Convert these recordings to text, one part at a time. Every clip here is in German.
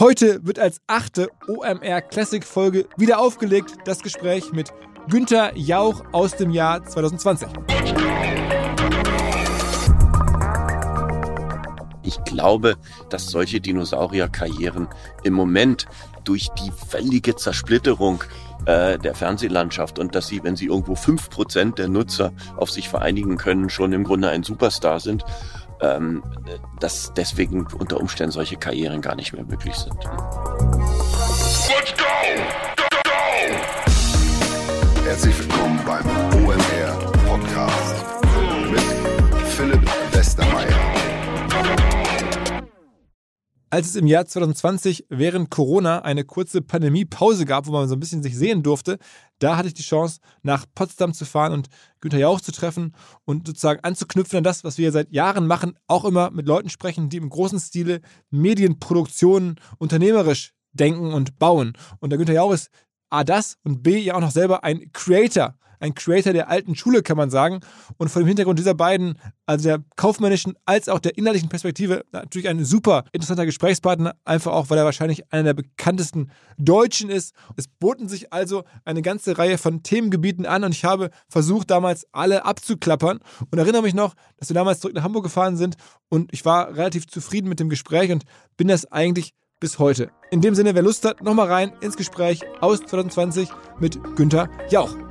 Heute wird als achte OMR Classic Folge wieder aufgelegt das Gespräch mit Günther Jauch aus dem Jahr 2020. Ich glaube, dass solche Dinosaurierkarrieren im Moment durch die völlige Zersplitterung äh, der Fernsehlandschaft und dass sie, wenn sie irgendwo fünf Prozent der Nutzer auf sich vereinigen können, schon im Grunde ein Superstar sind ähm, dass deswegen unter Umständen solche Karrieren gar nicht mehr möglich sind. Let's go! Go, go! Herzlich willkommen beim OMR Podcast mit Philipp Westermeier. Als es im Jahr 2020 während Corona eine kurze Pandemiepause gab, wo man so ein bisschen sich sehen durfte, da hatte ich die Chance, nach Potsdam zu fahren und Günter Jauch zu treffen und sozusagen anzuknüpfen an das, was wir seit Jahren machen, auch immer mit Leuten sprechen, die im großen Stile Medienproduktionen unternehmerisch denken und bauen. Und der Günter Jauch ist A das und B ja auch noch selber ein Creator ein Creator der alten Schule, kann man sagen. Und vor dem Hintergrund dieser beiden, also der kaufmännischen als auch der inhaltlichen Perspektive, natürlich ein super interessanter Gesprächspartner, einfach auch, weil er wahrscheinlich einer der bekanntesten Deutschen ist. Es boten sich also eine ganze Reihe von Themengebieten an und ich habe versucht, damals alle abzuklappern und erinnere mich noch, dass wir damals zurück nach Hamburg gefahren sind und ich war relativ zufrieden mit dem Gespräch und bin das eigentlich bis heute. In dem Sinne, wer Lust hat, nochmal rein ins Gespräch aus 2020 mit Günther Jauch.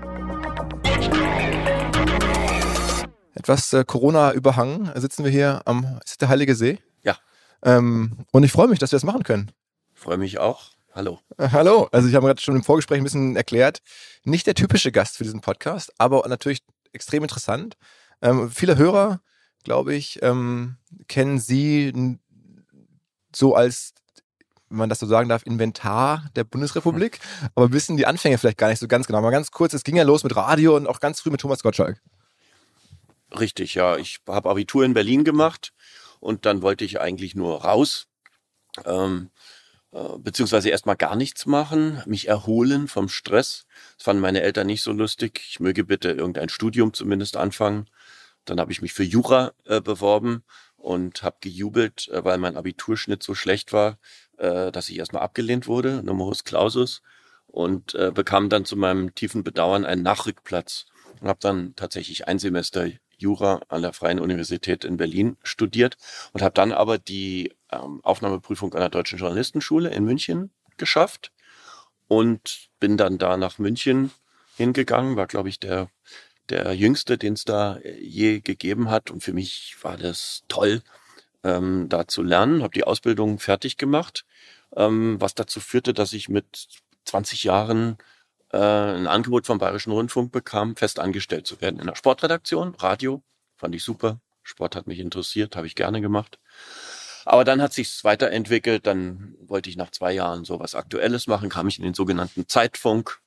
Etwas äh, Corona-überhangen sitzen wir hier am, ist der Heilige See? Ja. Ähm, und ich freue mich, dass wir das machen können. Freue mich auch. Hallo. Äh, hallo. Also ich habe gerade schon im Vorgespräch ein bisschen erklärt, nicht der typische Gast für diesen Podcast, aber natürlich extrem interessant. Ähm, viele Hörer, glaube ich, ähm, kennen Sie so als wenn man das so sagen darf, Inventar der Bundesrepublik, aber wissen die Anfänge vielleicht gar nicht so ganz genau. Mal ganz kurz, es ging ja los mit Radio und auch ganz früh mit Thomas Gottschalk. Richtig, ja. Ich habe Abitur in Berlin gemacht und dann wollte ich eigentlich nur raus, ähm, äh, beziehungsweise erstmal gar nichts machen, mich erholen vom Stress. Das fanden meine Eltern nicht so lustig. Ich möge bitte irgendein Studium zumindest anfangen. Dann habe ich mich für Jura äh, beworben und habe gejubelt, äh, weil mein Abiturschnitt so schlecht war, äh, dass ich erstmal abgelehnt wurde, Numerus Clausus, und äh, bekam dann zu meinem tiefen Bedauern einen Nachrückplatz und habe dann tatsächlich ein Semester Jura an der Freien Universität in Berlin studiert und habe dann aber die ähm, Aufnahmeprüfung an der Deutschen Journalistenschule in München geschafft und bin dann da nach München hingegangen, war glaube ich der der jüngste, den es da äh, je gegeben hat und für mich war das toll, ähm, da zu lernen, habe die Ausbildung fertig gemacht, ähm, was dazu führte, dass ich mit 20 Jahren äh, ein Angebot vom Bayerischen Rundfunk bekam, fest angestellt zu werden in der Sportredaktion, Radio, fand ich super. Sport hat mich interessiert, habe ich gerne gemacht. Aber dann hat sich's weiterentwickelt, dann wollte ich nach zwei Jahren so was Aktuelles machen, kam ich in den sogenannten Zeitfunk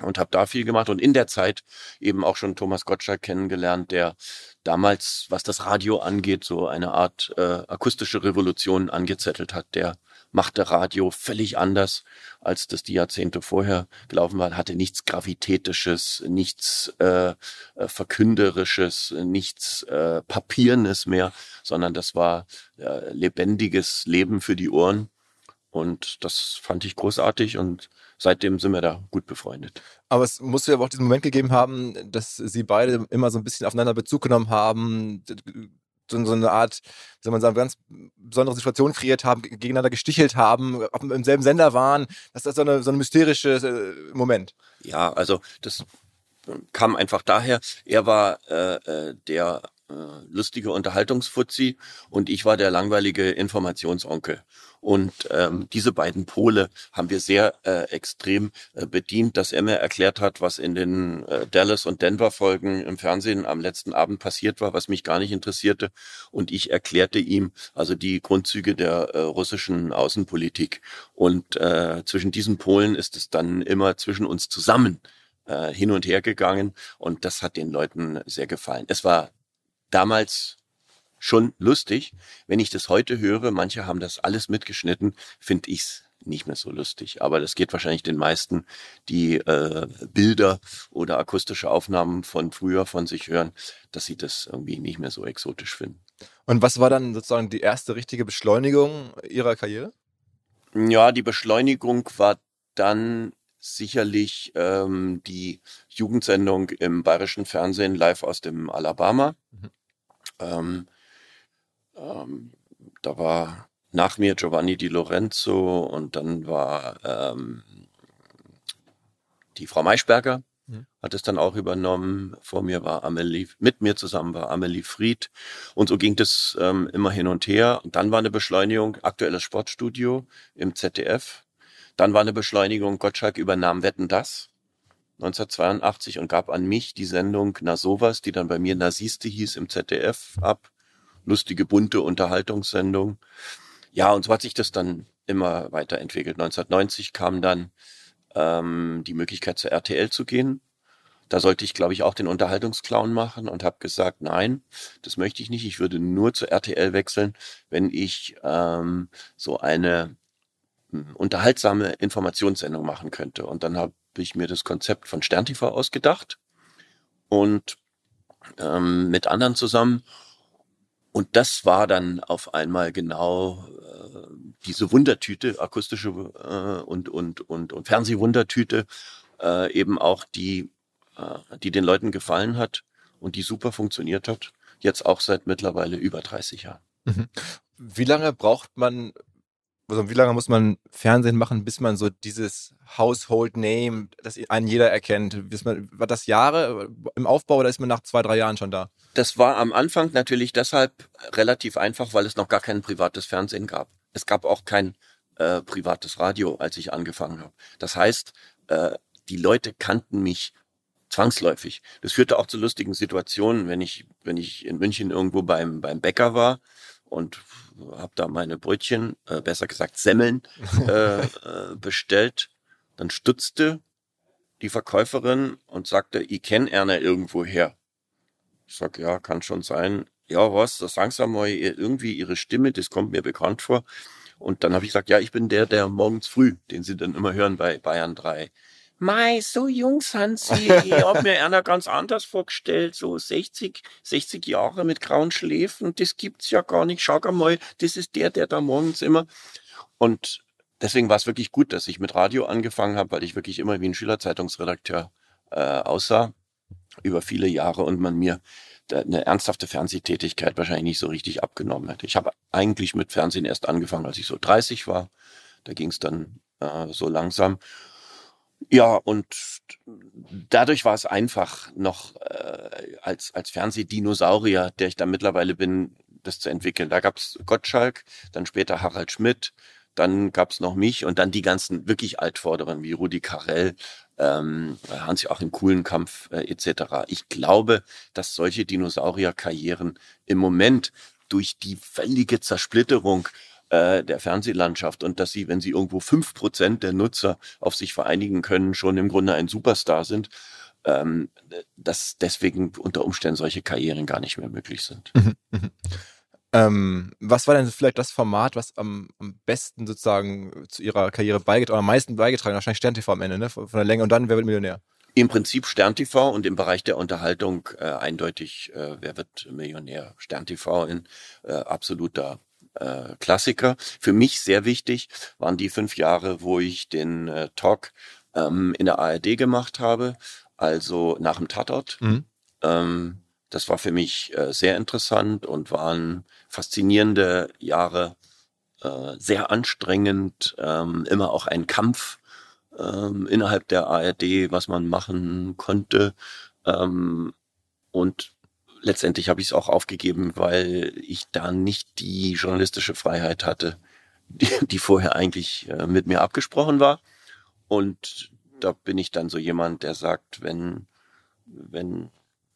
und habe da viel gemacht und in der Zeit eben auch schon Thomas Gottschalk kennengelernt, der damals, was das Radio angeht, so eine Art äh, akustische Revolution angezettelt hat, der machte Radio völlig anders, als das die Jahrzehnte vorher gelaufen war, hatte nichts Gravitätisches, nichts äh, äh, Verkünderisches, nichts äh, Papiernes mehr, sondern das war äh, lebendiges Leben für die Ohren. Und das fand ich großartig und seitdem sind wir da gut befreundet. Aber es muss ja auch diesen Moment gegeben haben, dass Sie beide immer so ein bisschen aufeinander Bezug genommen haben, so, eine Art, wie soll man sagen, ganz besondere Situation kreiert haben, gegeneinander gestichelt haben, im selben Sender waren. Das ist so eine, so ein mystisches äh, Moment. Ja, also das kam einfach daher, er war äh, äh der äh, lustige Unterhaltungsfuzzi und ich war der langweilige Informationsonkel. Und ähm, diese beiden Pole haben wir sehr äh, extrem äh, bedient, dass mir erklärt hat, was in den äh, Dallas und Denver Folgen im Fernsehen am letzten Abend passiert war, was mich gar nicht interessierte. Und ich erklärte ihm also die Grundzüge der äh, russischen Außenpolitik. Und äh, zwischen diesen Polen ist es dann immer zwischen uns zusammen äh, hin und her gegangen. Und das hat den Leuten sehr gefallen. Es war damals schon lustig. Wenn ich das heute höre, manche haben das alles mitgeschnitten, finde ich's nicht mehr so lustig. Aber das geht wahrscheinlich den meisten, die äh, Bilder oder akustische Aufnahmen von früher von sich hören, dass sie das irgendwie nicht mehr so exotisch finden. Und was war dann sozusagen die erste richtige Beschleunigung Ihrer Karriere? Ja, die Beschleunigung war dann sicherlich ähm, die Jugendsendung im bayerischen Fernsehen live aus dem Alabama. Mhm. Ähm, ähm, da war nach mir Giovanni Di Lorenzo und dann war ähm, die Frau Maischberger mhm. hat es dann auch übernommen. Vor mir war Amelie, mit mir zusammen war Amelie Fried. Und so ging das ähm, immer hin und her. Und dann war eine Beschleunigung, aktuelles Sportstudio im ZDF. Dann war eine Beschleunigung, Gottschalk übernahm Wetten das 1982 und gab an mich die Sendung Na sowas, die dann bei mir Nasiste hieß im ZDF ab. Lustige, bunte Unterhaltungssendung. Ja, und so hat sich das dann immer weiterentwickelt. 1990 kam dann ähm, die Möglichkeit zur RTL zu gehen. Da sollte ich, glaube ich, auch den Unterhaltungsclown machen und habe gesagt, nein, das möchte ich nicht. Ich würde nur zur RTL wechseln, wenn ich ähm, so eine hm, unterhaltsame Informationssendung machen könnte. Und dann habe ich mir das Konzept von SternTV ausgedacht und ähm, mit anderen zusammen. Und das war dann auf einmal genau äh, diese Wundertüte, akustische äh, und, und, und, und Fernsehwundertüte, äh, eben auch die, äh, die den Leuten gefallen hat und die super funktioniert hat. Jetzt auch seit mittlerweile über 30 Jahren. Mhm. Wie lange braucht man, also wie lange muss man Fernsehen machen, bis man so dieses Household Name, das einen jeder erkennt? Man, war das Jahre im Aufbau oder ist man nach zwei, drei Jahren schon da? Das war am Anfang natürlich deshalb relativ einfach, weil es noch gar kein privates Fernsehen gab es gab auch kein äh, privates Radio, als ich angefangen habe. Das heißt, äh, die Leute kannten mich zwangsläufig. Das führte auch zu lustigen Situationen, wenn ich, wenn ich in München irgendwo beim, beim Bäcker war und habe da meine Brötchen, äh, besser gesagt Semmeln, äh, äh, bestellt. Dann stutzte die Verkäuferin und sagte, ich kenne Erna irgendwo her. Ich sag, ja, kann schon sein ja, was, da sagen Sie mal irgendwie Ihre Stimme, das kommt mir bekannt vor. Und dann habe ich gesagt, ja, ich bin der, der morgens früh, den Sie dann immer hören bei Bayern 3. Mai, so jung sind Sie. Ich habe mir einer ganz anders vorgestellt. So 60, 60 Jahre mit grauen Schläfen, das gibt's ja gar nicht. Schau mal, das ist der, der da morgens immer. Und deswegen war es wirklich gut, dass ich mit Radio angefangen habe, weil ich wirklich immer wie ein Schülerzeitungsredakteur äh, aussah über viele Jahre und man mir eine ernsthafte Fernsehtätigkeit wahrscheinlich nicht so richtig abgenommen hätte. Ich habe eigentlich mit Fernsehen erst angefangen, als ich so 30 war. Da ging es dann äh, so langsam. Ja, und dadurch war es einfach noch äh, als, als Fernsehdinosaurier, der ich da mittlerweile bin, das zu entwickeln. Da gab es Gottschalk, dann später Harald Schmidt, dann gab es noch mich und dann die ganzen wirklich Altvorderen wie Rudi Carell, ähm, Hans-Joachim Kuhlenkampf äh, etc. Ich glaube, dass solche Dinosaurierkarrieren im Moment durch die völlige Zersplitterung äh, der Fernsehlandschaft und dass sie, wenn sie irgendwo fünf Prozent der Nutzer auf sich vereinigen können, schon im Grunde ein Superstar sind, ähm, dass deswegen unter Umständen solche Karrieren gar nicht mehr möglich sind. Mhm, mhm. Ähm, was war denn vielleicht das Format, was am, am besten sozusagen zu ihrer Karriere beigetragen, oder am meisten beigetragen? Wahrscheinlich Stern TV am Ende, ne? Von der Länge und dann Wer wird Millionär? Im Prinzip Stern TV und im Bereich der Unterhaltung äh, eindeutig äh, Wer wird Millionär? Stern TV in äh, absoluter äh, Klassiker. Für mich sehr wichtig waren die fünf Jahre, wo ich den äh, Talk ähm, in der ARD gemacht habe, also nach dem Tatort. Mhm. Ähm, das war für mich äh, sehr interessant und waren faszinierende Jahre, äh, sehr anstrengend, ähm, immer auch ein Kampf ähm, innerhalb der ARD, was man machen konnte. Ähm, und letztendlich habe ich es auch aufgegeben, weil ich da nicht die journalistische Freiheit hatte, die, die vorher eigentlich äh, mit mir abgesprochen war. Und da bin ich dann so jemand, der sagt, wenn, wenn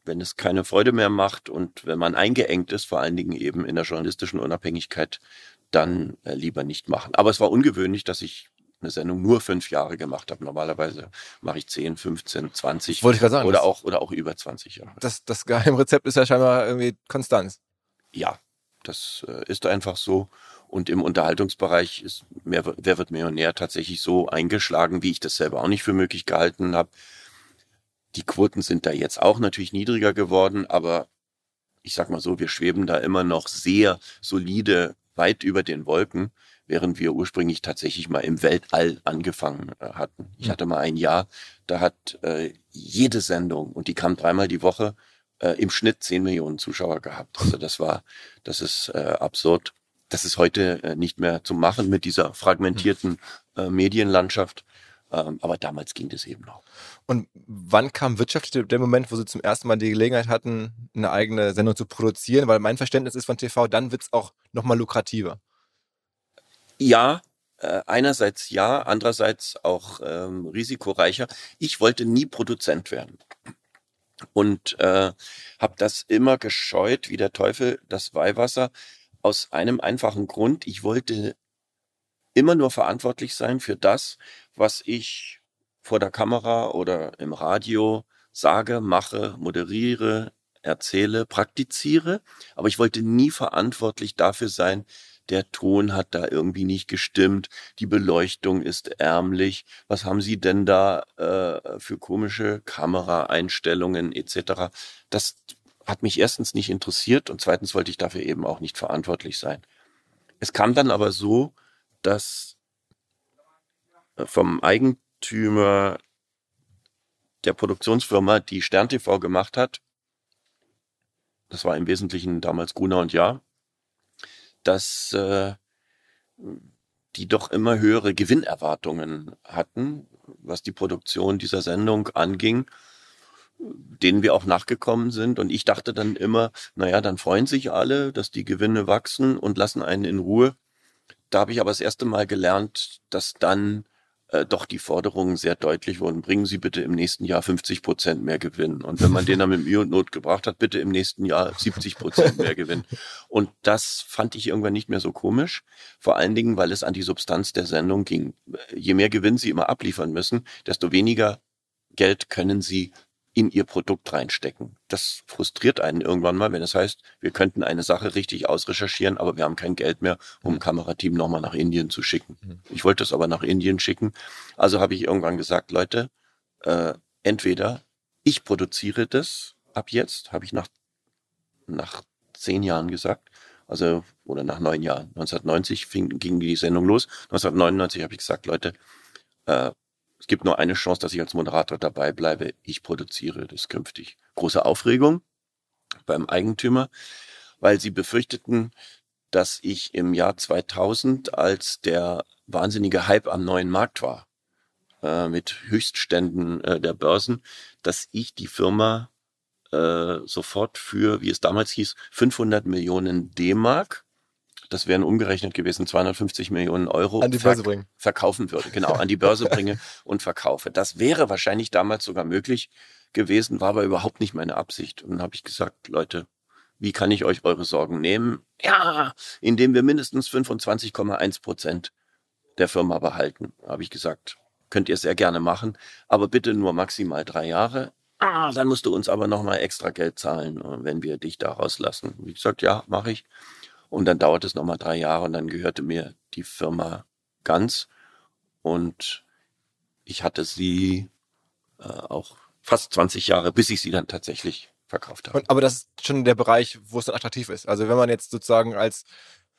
wenn es keine Freude mehr macht und wenn man eingeengt ist, vor allen Dingen eben in der journalistischen Unabhängigkeit, dann äh, lieber nicht machen. Aber es war ungewöhnlich, dass ich eine Sendung nur fünf Jahre gemacht habe. Normalerweise mache ich 10, 15, 20 Wollte ich sagen, oder auch oder auch über 20 Jahre. Das, das Geheimrezept ist ja scheinbar irgendwie Konstanz. Ja, das äh, ist einfach so. Und im Unterhaltungsbereich ist mehr, Wer wird Millionär tatsächlich so eingeschlagen, wie ich das selber auch nicht für möglich gehalten habe. Die Quoten sind da jetzt auch natürlich niedriger geworden, aber ich sag mal so, wir schweben da immer noch sehr solide weit über den Wolken. Während wir ursprünglich tatsächlich mal im Weltall angefangen äh, hatten. Ich Mhm. hatte mal ein Jahr, da hat äh, jede Sendung, und die kam dreimal die Woche, äh, im Schnitt 10 Millionen Zuschauer gehabt. Also das war, das ist äh, absurd. Das ist heute äh, nicht mehr zu machen mit dieser fragmentierten äh, Medienlandschaft. Ähm, aber damals ging das eben noch. Und wann kam wirtschaftlich der- Moment, wo Sie zum ersten Mal die Gelegenheit hatten, eine eigene Sendung zu produzieren? Weil mein Verständnis ist von TV, dann wird's auch nochmal lukrativer. Ja, äh, einerseits ja, andererseits auch ähm, risikoreicher. Ich wollte nie Produzent werden und äh, habe das immer gescheut, wie der Teufel das Weihwasser, aus einem einfachen Grund. Ich wollte immer nur verantwortlich sein für das, was ich vor der Kamera oder im Radio sage, mache, moderiere, erzähle, praktiziere. Aber ich wollte nie verantwortlich dafür sein, der Ton hat da irgendwie nicht gestimmt, die Beleuchtung ist ärmlich, was haben Sie denn da äh, für komische Kameraeinstellungen etc. Das hat mich erstens nicht interessiert und zweitens wollte ich dafür eben auch nicht verantwortlich sein. Es kam dann aber so, dass äh, vom Eigentümer der Produktionsfirma, die Stern TV gemacht hat, das war im Wesentlichen damals Gruner und Jahr, dass äh, die doch immer höhere Gewinnerwartungen hatten, was die Produktion dieser Sendung anging, denen wir auch nachgekommen sind. Und ich dachte dann immer, naja, dann freuen sich alle, dass die Gewinne wachsen und lassen einen in Ruhe. Da habe ich aber das erste Mal gelernt, dass dann äh, doch die Forderungen sehr deutlich wurden. Bringen Sie bitte im nächsten Jahr 50 Prozent mehr Gewinn. Und wenn man den dann mit Mühe und Not gebracht hat, bitte im nächsten Jahr 70 Prozent mehr Gewinn. Und das fand ich irgendwann nicht mehr so komisch. Vor allen Dingen, weil es an die Substanz der Sendung ging. Je mehr Gewinn Sie immer abliefern müssen, desto weniger Geld können Sie in Ihr Produkt reinstecken. Das frustriert einen irgendwann mal, wenn es heißt, wir könnten eine Sache richtig ausrecherchieren, aber wir haben kein Geld mehr, um ein Kamerateam nochmal nach Indien zu schicken. Mhm. Ich wollte es aber nach Indien schicken. Also habe ich irgendwann gesagt, Leute, äh, entweder ich produziere das ab jetzt, habe ich nach, nach zehn Jahren gesagt, also oder nach neun Jahren. 1990 fing, ging die Sendung los. 1999 habe ich gesagt, Leute, äh, es gibt nur eine Chance, dass ich als Moderator dabei bleibe. Ich produziere das künftig. Große Aufregung beim Eigentümer, weil sie befürchteten, dass ich im Jahr 2000, als der wahnsinnige Hype am neuen Markt war, äh, mit Höchstständen äh, der Börsen, dass ich die Firma äh, sofort für, wie es damals hieß, 500 Millionen D-Mark, das wären umgerechnet gewesen 250 Millionen Euro, An die Börse bringen. verkaufen würde. Genau, an die Börse bringe und verkaufe. Das wäre wahrscheinlich damals sogar möglich gewesen, war aber überhaupt nicht meine Absicht. Und dann habe ich gesagt, Leute, wie kann ich euch eure Sorgen nehmen? Ja, indem wir mindestens 25,1 Prozent der Firma behalten, habe ich gesagt. Könnt ihr sehr gerne machen, aber bitte nur maximal drei Jahre. Ah, dann musst du uns aber nochmal extra Geld zahlen, äh, wenn wir dich da rauslassen. Wie gesagt, ja, mache ich. Und dann dauert es nochmal drei Jahre und dann gehörte mir die Firma ganz. Und ich hatte sie äh, auch fast 20 Jahre, bis ich sie dann tatsächlich verkauft habe. Und, aber das ist schon der Bereich, wo es dann attraktiv ist. Also wenn man jetzt sozusagen als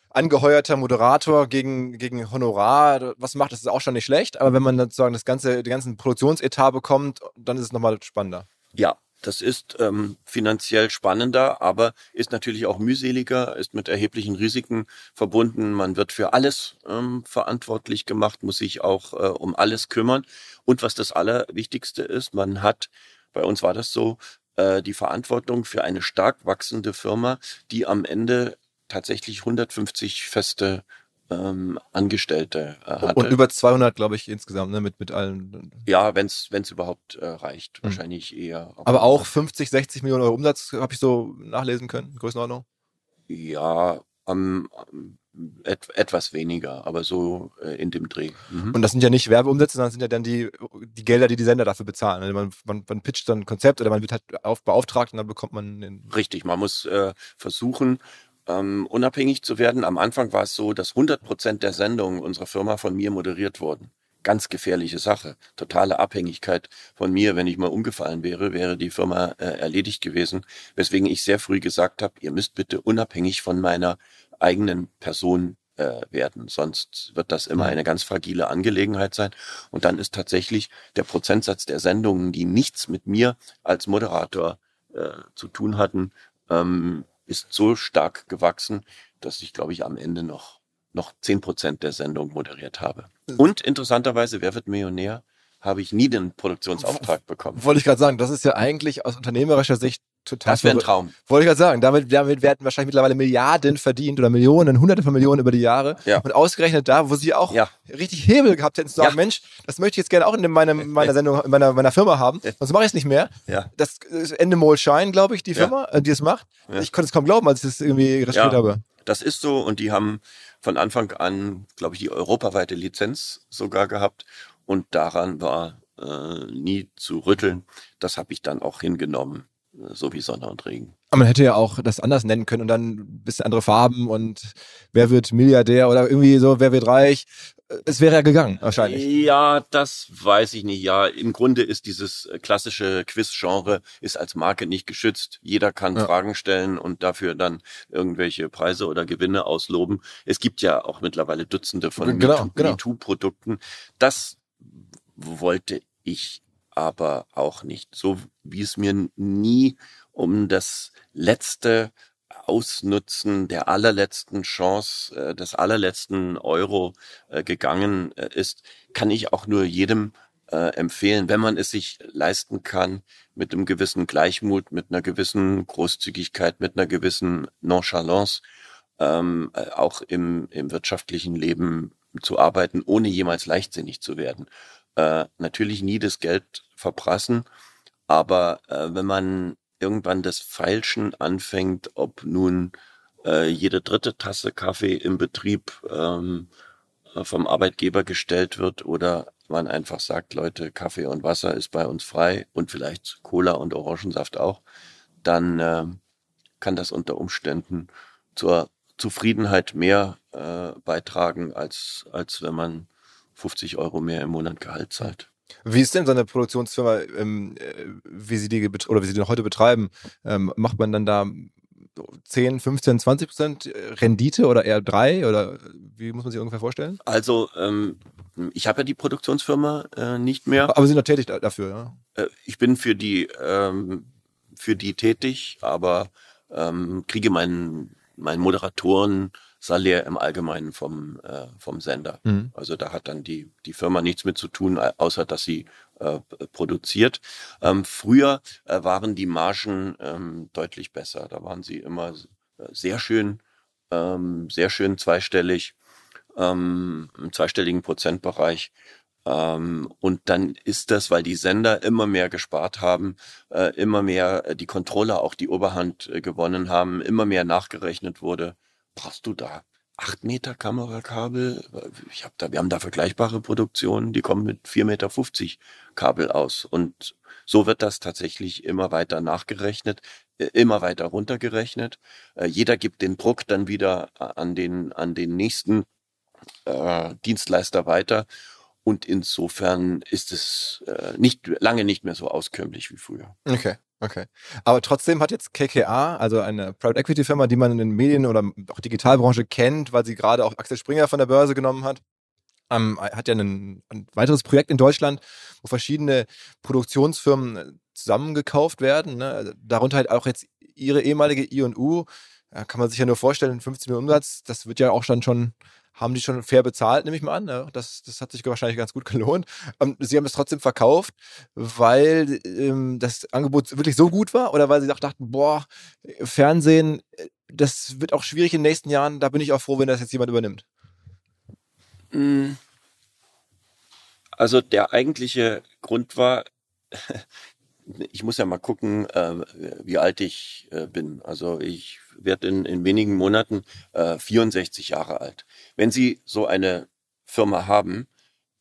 angeheuerter Moderator gegen, gegen Honorar was macht, das ist auch schon nicht schlecht. Aber wenn man dann sozusagen das ganze, den ganzen Produktionsetat bekommt, dann ist es nochmal spannender. Ja, das ist ähm, finanziell spannender, aber ist natürlich auch mühseliger, ist mit erheblichen Risiken verbunden. Man wird für alles ähm, verantwortlich gemacht, muss sich auch äh, um alles kümmern. Und was das Allerwichtigste ist, man hat, bei uns war das so, äh, die Verantwortung für eine stark wachsende Firma, die am Ende tatsächlich 150 feste ähm, Angestellte äh, hatte. Und über 200, glaube ich, insgesamt, ne, mit, mit allen. ja, wenn es überhaupt äh, reicht, Mhm. wahrscheinlich eher. Aber auch 50, 60 Millionen Euro Umsatz habe ich so nachlesen können, Größenordnung. Ja, am, am et, etwas weniger, aber so äh, in dem Dreh. Mhm. Und das sind ja nicht Werbeumsätze, sondern das sind ja dann die, die Gelder, die die Sender dafür bezahlen. Also man, man, man pitcht dann ein Konzept oder man wird halt auf, beauftragt und dann bekommt man den. Richtig, man muss äh, versuchen, ähm, unabhängig zu werden. Am Anfang war es so, dass 100 Prozent der Sendungen unserer Firma von mir moderiert wurden. Ganz gefährliche Sache. Totale Abhängigkeit von mir. Wenn ich mal umgefallen wäre, wäre die Firma äh, erledigt gewesen. Weswegen ich sehr früh gesagt habe, ihr müsst bitte unabhängig von meiner eigenen Person äh, werden. Sonst wird das immer Mhm. eine ganz fragile Angelegenheit sein. Und dann ist tatsächlich der Prozentsatz der Sendungen, die nichts mit mir als Moderator äh, zu tun hatten, ähm, ist so stark gewachsen, dass ich, glaube ich, am Ende noch, noch zehn Prozent der Sendung moderiert habe. Und interessanterweise, wer wird Millionär? Habe ich nie den Produktionsauftrag bekommen. Wollte ich gerade sagen, das ist ja eigentlich aus unternehmerischer Sicht total Das wäre ein. Traum. Wollte ich gerade sagen, damit, damit werden wahrscheinlich mittlerweile Milliarden verdient oder Millionen, hunderte von Millionen über die Jahre. Ja. Und ausgerechnet da, wo sie auch Ja. richtig Hebel gehabt hätten, zu sagen, Ja. Mensch, das möchte ich jetzt gerne auch in meinem, meiner Sendung, in meiner, meiner Firma haben, sonst mache ich es nicht mehr. Das ist Endemol Shine, glaube ich, die. Firma, äh, die es macht. Ich konnte es kaum glauben, als ich das irgendwie recherchiert Ja. habe. Das ist so und die haben von Anfang an, glaube ich, die europaweite Lizenz sogar gehabt und daran war äh, nie zu rütteln. Das habe ich dann auch hingenommen, so wie Sonne und Regen. Aber man hätte ja auch das anders nennen können und dann ein bisschen andere Farben und wer wird Milliardär oder irgendwie so, wer wird reich. Es wäre ja gegangen, wahrscheinlich. Ja, das weiß ich nicht. Ja, im Grunde ist dieses äh, klassische Quiz-Genre ist als Marke nicht geschützt. Jeder kann Ja. Fragen stellen und dafür dann irgendwelche Preise oder Gewinne ausloben. Es gibt ja auch mittlerweile Dutzende von Genau, genau. MeToo-Produkten. Das wollte ich aber auch nicht. So wie es mir nie um das letzte Ausnutzen der allerletzten Chance, äh, des allerletzten Euro äh, gegangen äh, ist, kann ich auch nur jedem empfehlen, wenn man es sich leisten kann, mit einem gewissen Gleichmut, mit einer gewissen Großzügigkeit, mit einer gewissen Nonchalance ähm, äh, auch im, im wirtschaftlichen Leben zu arbeiten, ohne jemals leichtsinnig zu werden. Äh, natürlich nie das Geld verprassen, aber äh, wenn man irgendwann das Feilschen anfängt, ob nun äh, jede dritte Tasse Kaffee im Betrieb ähm, äh, vom Arbeitgeber gestellt wird oder man einfach sagt, Leute, Kaffee und Wasser ist bei uns frei und vielleicht Cola und Orangensaft auch, dann äh, kann das unter Umständen zur Zufriedenheit mehr äh, beitragen, als, als wenn man 50 Euro mehr im Monat Gehalt zahlt. Wie ist denn so eine Produktionsfirma, ähm, äh, wie sie die oder wie sie die heute betreiben? Ähm, macht man dann da so 10, 15, 20 Prozent Rendite oder eher drei oder wie muss man sich ungefähr vorstellen? Also, ähm, ich habe ja die Produktionsfirma äh, nicht mehr. Aber sie sind noch tätig da- dafür, ja. Äh, ich bin für die, ähm, für die tätig, aber ähm, kriege meinen, meinen Moderatoren Salär im Allgemeinen vom, äh, vom Sender. Mhm. Also da hat dann die, die Firma nichts mit zu tun, au- außer dass sie äh, produziert. Ähm, früher äh, waren die Margen ähm, deutlich besser. Da waren sie immer äh, sehr schön, ähm, sehr schön zweistellig, ähm, im zweistelligen Prozentbereich. Ähm, und dann ist das, weil die Sender immer mehr gespart haben, äh, immer mehr äh, die Controller auch die Oberhand gewonnen haben, immer mehr nachgerechnet wurde. Brauchst du da acht Meter Kamerakabel? Ich hab da, wir haben da vergleichbare Produktionen, die kommen mit 4,50 Meter Kabel aus. Und so wird das tatsächlich immer weiter nachgerechnet, äh, immer weiter runtergerechnet. Äh, Jeder gibt den Druck dann wieder äh, an den, an den nächsten äh, Dienstleister weiter. Und insofern ist es äh, nicht lange nicht mehr so auskömmlich wie früher. Okay, okay. Aber trotzdem hat jetzt KKA, also eine Private Equity Firma, die man in den Medien oder auch Digitalbranche kennt, weil sie gerade auch Axel Springer von der Börse genommen hat, ähm, hat ja ein, ein weiteres Projekt in Deutschland, wo verschiedene Produktionsfirmen äh, zusammengekauft werden. Ne? Also Darunter halt auch jetzt ihre ehemalige I&U. Ja, kann man sich ja nur vorstellen, 15 Millionen Umsatz, das wird ja auch dann schon, haben die schon fair bezahlt, nehme ich mal an. Ne? Das, das hat sich wahrscheinlich ganz gut gelohnt. Ähm, sie haben es trotzdem verkauft, weil ähm, das Angebot wirklich so gut war oder weil sie auch dachten, boah, Fernsehen, äh, das wird auch schwierig in den nächsten Jahren, da bin ich auch froh, wenn das jetzt jemand übernimmt. Mm. Also der eigentliche Grund war, ich muss ja mal gucken, äh, wie alt ich äh, bin. Also ich werde in, in wenigen Monaten äh, 64 Jahre alt. Wenn Sie so eine Firma haben,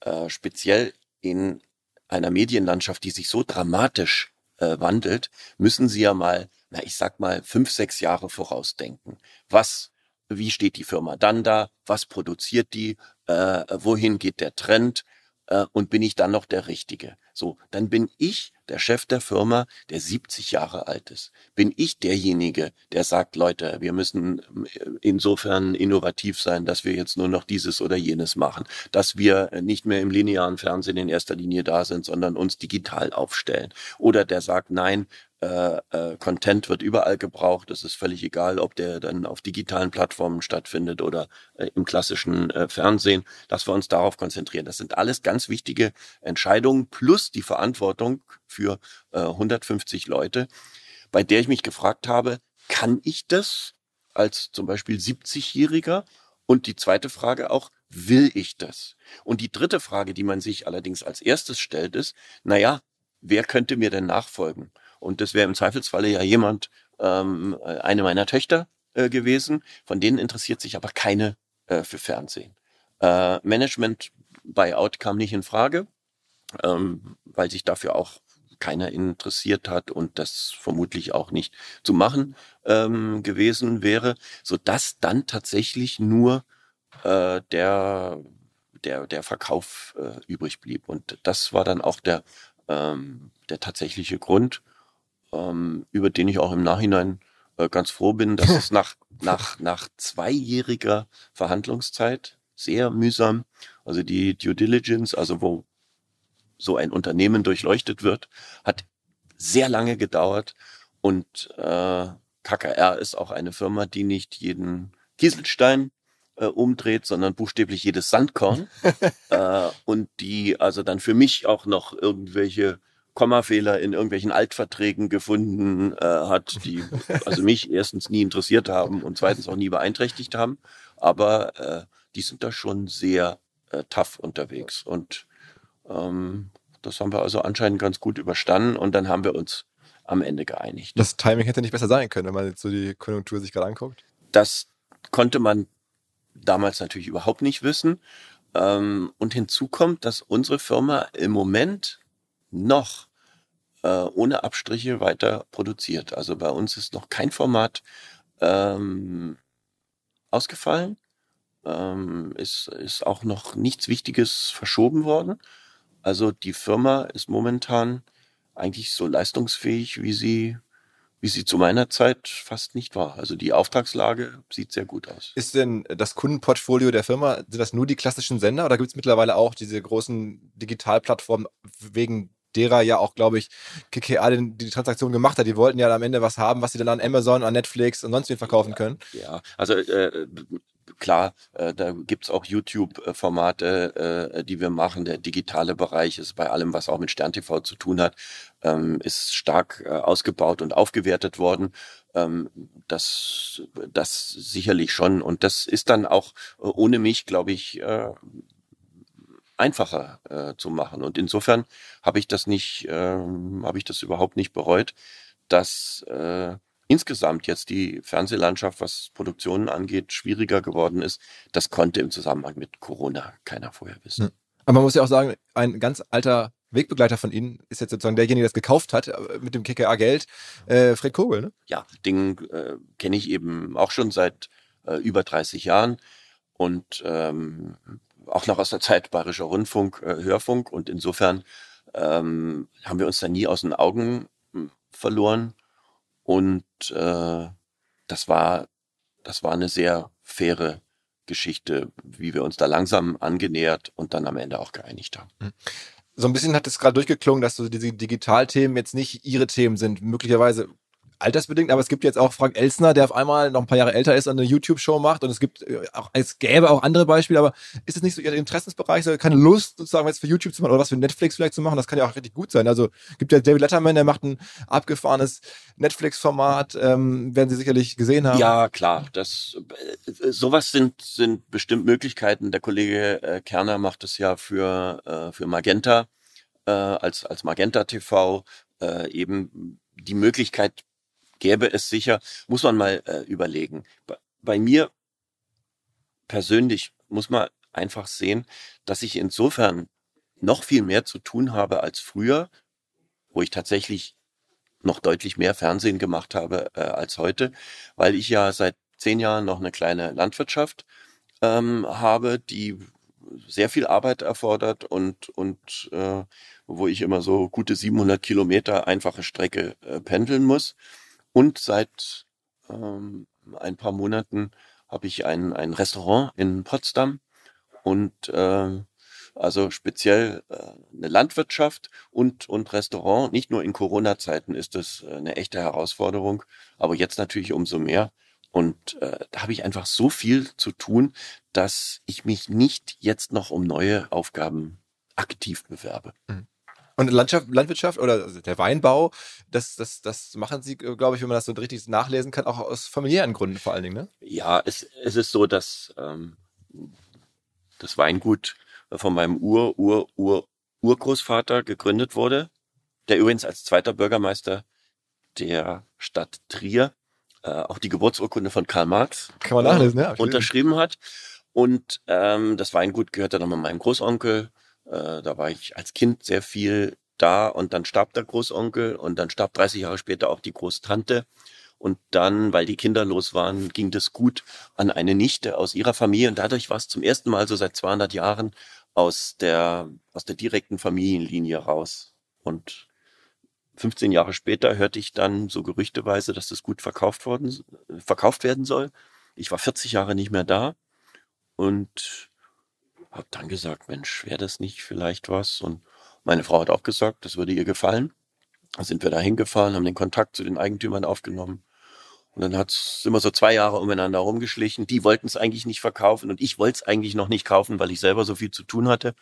äh, speziell in einer Medienlandschaft, die sich so dramatisch äh, wandelt, müssen Sie ja mal, na ich sag mal, fünf, sechs Jahre vorausdenken. Was, wie steht die Firma dann da? Was produziert die? Äh, wohin geht der Trend? Äh, und bin ich dann noch der Richtige? So, dann bin ich der Chef der Firma, der 70 Jahre alt ist. Bin ich derjenige, der sagt, Leute, wir müssen äh, insofern innovativ sein, dass wir jetzt nur noch dieses oder jenes machen, dass wir nicht mehr im linearen Fernsehen in erster Linie da sind, sondern uns digital aufstellen. Oder der sagt, nein, äh, äh, Content wird überall gebraucht. Es ist völlig egal, ob der dann auf digitalen Plattformen stattfindet oder äh, im klassischen äh, Fernsehen, dass wir uns darauf konzentrieren. Das sind alles ganz wichtige Entscheidungen plus die Verantwortung für äh, 150 Leute, bei der ich mich gefragt habe, kann ich das als zum Beispiel 70-Jähriger? Und die zweite Frage auch, will ich das? Und die dritte Frage, die man sich allerdings als erstes stellt, ist, naja, wer könnte mir denn nachfolgen? Und das wäre im Zweifelsfalle ja jemand, ähm, eine meiner Töchter äh, gewesen. Von denen interessiert sich aber keine äh, für Fernsehen. Äh, Management Buyout kam nicht in Frage, ähm, weil sich dafür auch keiner interessiert hat und das vermutlich auch nicht zu machen ähm, gewesen wäre, so dass dann tatsächlich nur äh, der der der Verkauf äh, übrig blieb. Und das war dann auch der ähm, der tatsächliche Grund, ähm, über den ich auch im Nachhinein äh, ganz froh bin, dass es nach, nach, nach zweijähriger Verhandlungszeit sehr mühsam, also die Due Diligence, also wo so ein Unternehmen durchleuchtet wird, hat sehr lange gedauert und äh, KKR ist auch eine Firma, die nicht jeden Kieselstein äh, umdreht, sondern buchstäblich jedes Sandkorn äh, und die also dann für mich auch noch irgendwelche Kommafehler in irgendwelchen Altverträgen gefunden äh, hat, die also mich erstens nie interessiert haben und zweitens auch nie beeinträchtigt haben. Aber äh, die sind da schon sehr äh, tough unterwegs. Und ähm, das haben wir also anscheinend ganz gut überstanden und dann haben wir uns am Ende geeinigt. Das Timing hätte nicht besser sein können, wenn man jetzt so die Konjunktur sich gerade anguckt. Das konnte man damals natürlich überhaupt nicht wissen. Ähm, und hinzu kommt, dass unsere Firma im Moment noch äh, ohne Abstriche weiter produziert. Also bei uns ist noch kein Format ähm, ausgefallen. Ähm, ist, ist auch noch nichts Wichtiges verschoben worden. Also die Firma ist momentan eigentlich so leistungsfähig, wie sie, wie sie zu meiner Zeit fast nicht war. Also die Auftragslage sieht sehr gut aus. Ist denn das Kundenportfolio der Firma, sind das nur die klassischen Sender oder gibt es mittlerweile auch diese großen Digitalplattformen wegen derer ja auch, glaube ich, KKA die, Transaktion gemacht hat. Die wollten ja am Ende was haben, was sie dann an Amazon, an Netflix und sonst wie verkaufen können. Ja, also äh, klar, äh, da gibt's auch YouTube-Formate, äh, die wir machen. Der digitale Bereich ist bei allem, was auch mit Stern TV zu tun hat, ähm, ist stark äh, ausgebaut und aufgewertet worden. Ähm, das, das sicherlich schon. Und das ist dann auch äh, ohne mich, glaube ich, äh, einfacher äh, zu machen. Und insofern habe ich das nicht, ähm, habe ich das überhaupt nicht bereut, dass äh, insgesamt jetzt die Fernsehlandschaft, was Produktionen angeht, schwieriger geworden ist. Das konnte im Zusammenhang mit Corona keiner vorher wissen. Ja. Aber man muss ja auch sagen, ein ganz alter Wegbegleiter von Ihnen ist jetzt sozusagen derjenige, der das gekauft hat äh, mit dem KKA-Geld, äh, Fred Kogel, ne? Ja, den äh, kenne ich eben auch schon seit äh, über 30 Jahren und ähm, auch noch aus der Zeit Bayerischer Rundfunk, äh, Hörfunk und insofern ähm, haben wir uns da nie aus den Augen hm, verloren und äh, das war das war eine sehr faire Geschichte, wie wir uns da langsam angenähert und dann am Ende auch geeinigt haben. Hm. So ein bisschen hat es gerade durchgeklungen, dass so diese Digitalthemen jetzt nicht Ihre Themen sind. Möglicherweise altersbedingt, aber es gibt jetzt auch Frank Elsner, der auf einmal noch ein paar Jahre älter ist und eine YouTube-Show macht und es gibt äh, auch, es gäbe auch andere Beispiele, aber ist es nicht so Ihr Interessensbereich, so keine Lust sozusagen jetzt für YouTube zu machen oder was für Netflix vielleicht zu machen? Das kann ja auch richtig gut sein. Also gibt ja David Letterman, der macht ein abgefahrenes Netflix-Format, ähm, werden Sie sicherlich gesehen haben. Ja, klar, das äh, sowas sind sind bestimmt Möglichkeiten. Der Kollege äh, Kerner macht es ja für äh, für Magenta äh, als als Magenta TV äh, eben die Möglichkeit gäbe es sicher, muss man mal äh, überlegen. Bei, bei mir persönlich muss man einfach sehen, dass ich insofern noch viel mehr zu tun habe als früher, wo ich tatsächlich noch deutlich mehr Fernsehen gemacht habe äh, als heute, weil ich ja seit zehn Jahren noch eine kleine Landwirtschaft ähm, habe, die sehr viel Arbeit erfordert und, und äh, wo ich immer so gute 700 Kilometer einfache Strecke äh, pendeln muss. Und seit ähm, ein paar Monaten habe ich ein, ein Restaurant in Potsdam und äh, also speziell äh, eine Landwirtschaft und, und Restaurant. Nicht nur in Corona-Zeiten ist das äh, eine echte Herausforderung, aber jetzt natürlich umso mehr. Und äh, da habe ich einfach so viel zu tun, dass ich mich nicht jetzt noch um neue Aufgaben aktiv bewerbe. Mhm. Und Landschaft, Landwirtschaft oder also der Weinbau, das, das, das machen Sie, glaube ich, wenn man das so richtig nachlesen kann, auch aus familiären Gründen vor allen Dingen, ne? Ja, es, es ist so, dass ähm, das Weingut von meinem Ur, Ur, Ur, Urgroßvater gegründet wurde, der übrigens als zweiter Bürgermeister der Stadt Trier äh, auch die Geburtsurkunde von Karl Marx Kann man nachlesen, ja. äh, unterschrieben hat. Und ähm, das Weingut gehörte dann mit meinem Großonkel. Äh, da war ich als Kind sehr viel da und dann starb der Großonkel und dann starb 30 Jahre später auch die Großtante. Und dann, weil die kinderlos waren, ging das gut an eine Nichte aus ihrer Familie. Und dadurch war es zum ersten Mal so seit 200 Jahren aus der, aus der direkten Familienlinie raus. Und 15 Jahre später hörte ich dann so gerüchteweise, dass das gut verkauft worden, verkauft werden soll. Ich war 40 Jahre nicht mehr da und habe dann gesagt, Mensch, wäre das nicht vielleicht was? Und meine Frau hat auch gesagt, das würde ihr gefallen. Dann sind wir da hingefahren, haben den Kontakt zu den Eigentümern aufgenommen. Und dann hat es immer so zwei Jahre umeinander rumgeschlichen. Die wollten es eigentlich nicht verkaufen und ich wollte es eigentlich noch nicht kaufen, weil ich selber so viel zu tun hatte.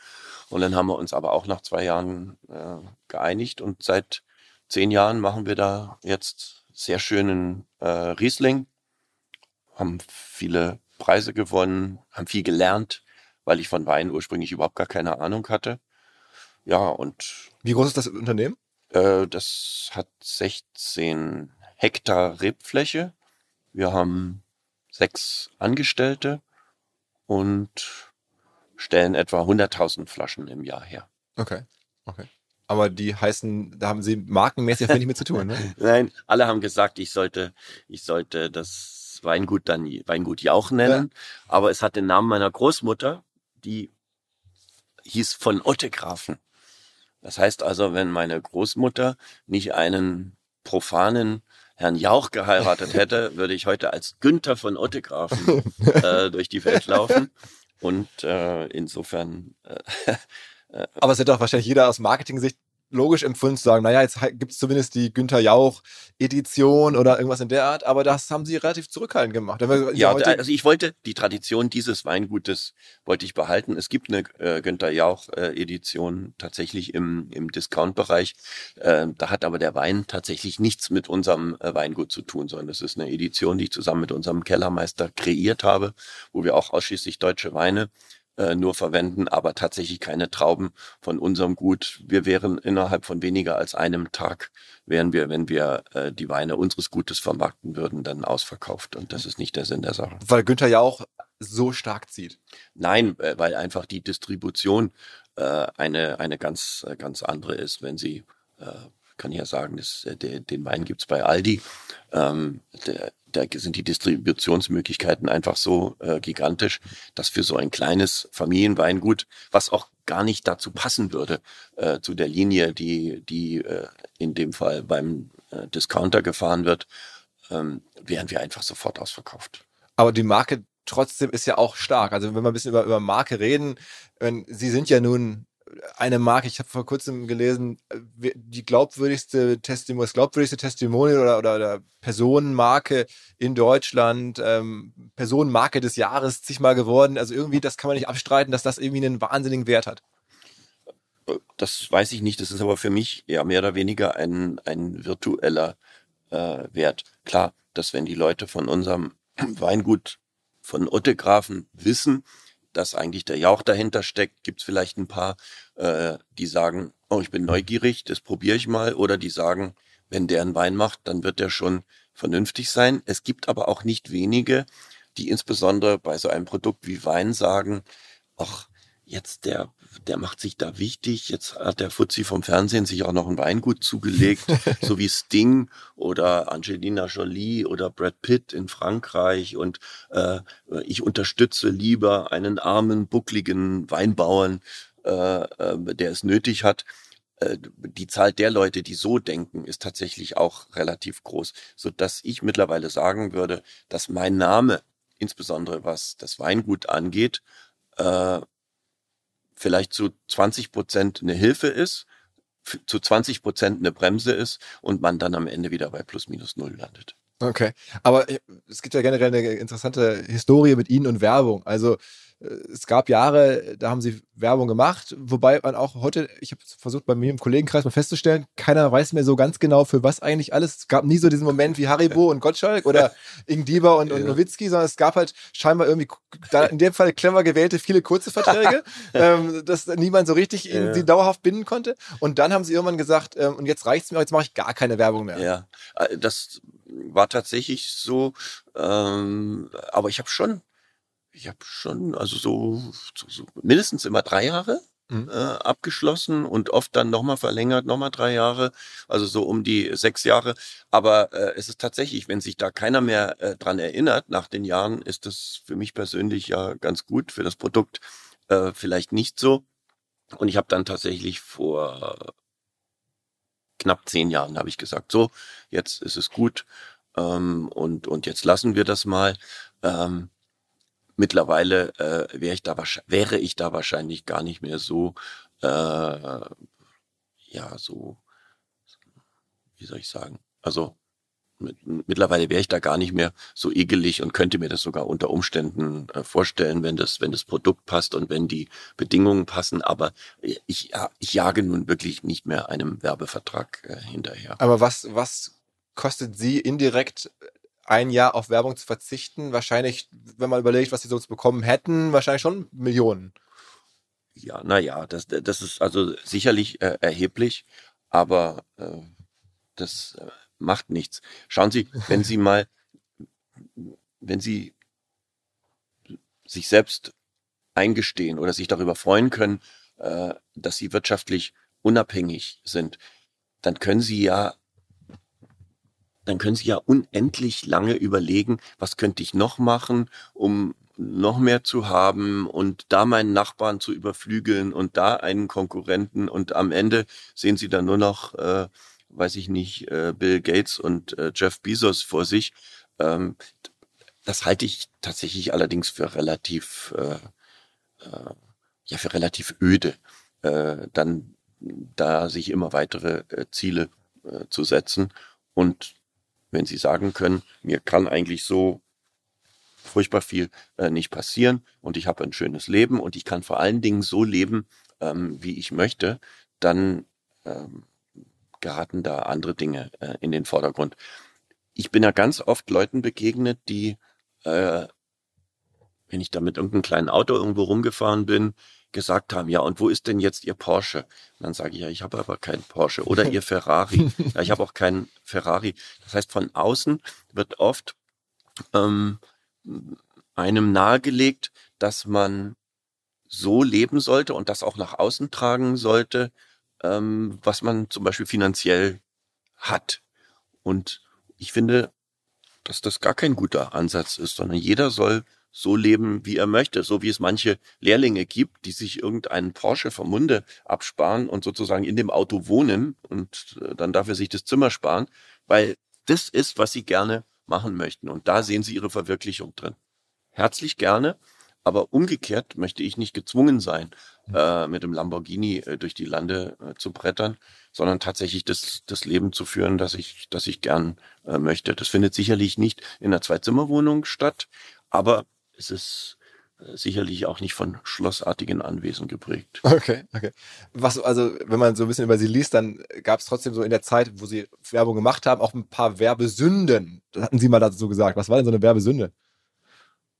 Und dann haben wir uns aber auch nach zwei Jahren äh, geeinigt und seit zehn Jahren machen wir da jetzt sehr schönen äh, Riesling, haben viele Preise gewonnen, haben viel gelernt, weil ich von Wein ursprünglich überhaupt gar keine Ahnung hatte. Ja, und Wie groß ist das Unternehmen? äh, das hat 16 Hektar Rebfläche. Wir haben sechs Angestellte und stellen etwa 100.000 Flaschen im Jahr her. Okay. Okay. Aber die heißen, da haben sie markenmäßig wenig mit zu tun, ne? Nein, alle haben gesagt, ich sollte, ich sollte das Weingut dann Weingut Jauch nennen. Aber es hat den Namen meiner Großmutter, die hieß von Ottegrafen. Das heißt also, wenn meine Großmutter nicht einen profanen Herrn Jauch geheiratet hätte, würde ich heute als Günther von Ottegrafen äh, durch die Welt laufen. Und äh, insofern äh, Aber es hätte doch wahrscheinlich jeder aus Marketing-Sicht logisch empfunden zu sagen, naja, jetzt gibt es zumindest die Günther Jauch-Edition oder irgendwas in der Art, aber das haben sie relativ zurückhaltend gemacht. Ja, also ich wollte die Tradition dieses Weingutes wollte ich behalten. Es gibt eine äh, Günther Jauch äh, Edition tatsächlich im, im Discount-Bereich. Äh, da hat aber der Wein tatsächlich nichts mit unserem äh, Weingut zu tun, sondern es ist eine Edition, die ich zusammen mit unserem Kellermeister kreiert habe, wo wir auch ausschließlich deutsche Weine äh, nur verwenden, aber tatsächlich keine Trauben von unserem Gut. Wir wären innerhalb von weniger als einem Tag, wären wir, wenn wir äh, die Weine unseres Gutes vermarkten würden, dann ausverkauft. Und das ist nicht der Sinn der Sache. weil Günther Jauch so stark zieht. Nein, äh, weil einfach die Distribution äh, eine, eine ganz, äh, ganz andere ist. Wenn Sie, äh, kann ich ja sagen, das, äh, de, den Wein gibt's bei Aldi, ähm, der, da sind die Distributionsmöglichkeiten einfach so äh, gigantisch, dass für so ein kleines Familienweingut, was auch gar nicht dazu passen würde, äh, zu der Linie, die, die äh, in dem Fall beim äh, Discounter gefahren wird, ähm, wären wir einfach sofort ausverkauft. Aber die Marke trotzdem ist ja auch stark. Also wenn wir ein bisschen über, über Marke reden, wenn, sie sind ja nun eine Marke, ich habe vor kurzem gelesen, äh, die glaubwürdigste Testimonial, das glaubwürdigste Testimonial oder, oder, oder Personenmarke in Deutschland, ähm, Personenmarke des Jahres zigmal geworden. Also irgendwie, das kann man nicht abstreiten, dass das irgendwie einen wahnsinnigen Wert hat. Das weiß ich nicht. Das ist aber für mich ja mehr oder weniger ein, ein virtueller äh, Wert. Klar, dass wenn die Leute von unserem Weingut von Ottegrafen wissen, dass eigentlich der Jauch dahinter steckt, gibt es vielleicht ein paar, äh, die sagen, oh, ich bin neugierig, das probiere ich mal. Oder die sagen, wenn der einen Wein macht, dann wird der schon vernünftig sein. Es gibt aber auch nicht wenige, die insbesondere bei so einem Produkt wie Wein sagen, ach, jetzt der der macht sich da wichtig. Jetzt hat der Fuzzi vom Fernsehen sich auch noch ein Weingut zugelegt, so wie Sting oder Angelina Jolie oder Brad Pitt in Frankreich. Und äh, ich unterstütze lieber einen armen, buckligen Weinbauern, äh, äh, der es nötig hat. Äh, die Zahl der Leute, die so denken, ist tatsächlich auch relativ groß, so dass ich mittlerweile sagen würde, dass mein Name, insbesondere was das Weingut angeht, äh, vielleicht zu 20 Prozent eine Hilfe ist, zu 20 Prozent eine Bremse ist und man dann am Ende wieder bei plus minus null landet. Okay, aber äh, es gibt ja generell eine interessante Historie mit Ihnen und Werbung. Also es gab Jahre, da haben sie Werbung gemacht, wobei man auch heute, ich habe versucht bei mir im Kollegenkreis mal festzustellen, keiner weiß mehr so ganz genau, für was eigentlich alles. Es gab nie so diesen Moment wie Haribo und Gottschalk oder Ingdiba und, und Nowitzki, sondern es gab halt scheinbar irgendwie, in dem Fall clever gewählte, viele kurze Verträge, ähm, dass niemand so richtig ja. sie dauerhaft binden konnte. Und dann haben sie irgendwann gesagt, ähm, und jetzt reicht's mir, jetzt mache ich gar keine Werbung mehr. Ja, äh, das war tatsächlich so, ähm, aber ich habe schon ich habe schon, also so, so, so, mindestens immer drei Jahre mhm. äh, abgeschlossen und oft dann nochmal verlängert, nochmal drei Jahre, also so um die sechs Jahre. Aber äh, es ist tatsächlich, wenn sich da keiner mehr äh, dran erinnert nach den Jahren, ist das für mich persönlich ja ganz gut, für das Produkt äh, vielleicht nicht so. Und ich habe dann tatsächlich vor knapp zehn Jahren habe ich gesagt, so, jetzt ist es gut ähm, und, und jetzt lassen wir das mal. Ähm, mittlerweile äh, wäre ich da wäre ich da wahrscheinlich gar nicht mehr so äh, ja so wie soll ich sagen also mit, mittlerweile wäre ich da gar nicht mehr so ekelig und könnte mir das sogar unter Umständen äh, vorstellen, wenn das, wenn das Produkt passt und wenn die Bedingungen passen. Aber ich, ich jage nun wirklich nicht mehr einem Werbevertrag äh, hinterher. Aber was, was kostet Sie indirekt ein Jahr auf Werbung zu verzichten, wahrscheinlich, wenn man überlegt, was sie sonst bekommen hätten, wahrscheinlich schon Millionen. Ja, naja, das, das ist also sicherlich äh, erheblich, aber äh, das äh, macht nichts. Schauen Sie, wenn Sie mal, wenn Sie sich selbst eingestehen oder sich darüber freuen können, äh, dass Sie wirtschaftlich unabhängig sind, dann können Sie ja dann können Sie ja unendlich lange überlegen, was könnte ich noch machen, um noch mehr zu haben und da meinen Nachbarn zu überflügeln und da einen Konkurrenten und am Ende sehen Sie dann nur noch, äh, weiß ich nicht, äh, Bill Gates und äh, Jeff Bezos vor sich. Ähm, das halte ich tatsächlich allerdings für relativ, äh, äh, ja, für relativ öde, äh, dann da sich immer weitere äh, Ziele äh, zu setzen und wenn sie sagen können, mir kann eigentlich so furchtbar viel äh, nicht passieren und ich habe ein schönes Leben und ich kann vor allen Dingen so leben, ähm, wie ich möchte, dann ähm, geraten da andere Dinge äh, in den Vordergrund. Ich bin ja ganz oft Leuten begegnet, die, äh, wenn ich da mit irgendeinem kleinen Auto irgendwo rumgefahren bin, gesagt haben, ja, und wo ist denn jetzt Ihr Porsche? Und dann sage ich, ja, ich habe aber keinen Porsche. Oder Ihr Ferrari. ja, ich habe auch keinen Ferrari. Das heißt, von außen wird oft ähm, einem nahegelegt, dass man so leben sollte und das auch nach außen tragen sollte, ähm, was man zum Beispiel finanziell hat. Und ich finde, dass das gar kein guter Ansatz ist, sondern jeder soll so leben, wie er möchte, so wie es manche Lehrlinge gibt, die sich irgendeinen Porsche vom Munde absparen und sozusagen in dem Auto wohnen und äh, dann dafür sich das Zimmer sparen, weil das ist, was sie gerne machen möchten und da sehen sie ihre Verwirklichung drin. Herzlich gerne, aber umgekehrt möchte ich nicht gezwungen sein, hm. äh, mit dem Lamborghini äh, durch die Lande äh, zu brettern, sondern tatsächlich das, das Leben zu führen, das ich, das ich gern äh, möchte. Das findet sicherlich nicht in einer Zweizimmerwohnung statt, aber es ist äh, sicherlich auch nicht von schlossartigen Anwesen geprägt. Okay, okay. Was, also, wenn man so ein bisschen über sie liest, dann gab es trotzdem so in der Zeit, wo sie Werbung gemacht haben, auch ein paar Werbesünden. Das hatten Sie mal dazu gesagt. Was war denn so eine Werbesünde?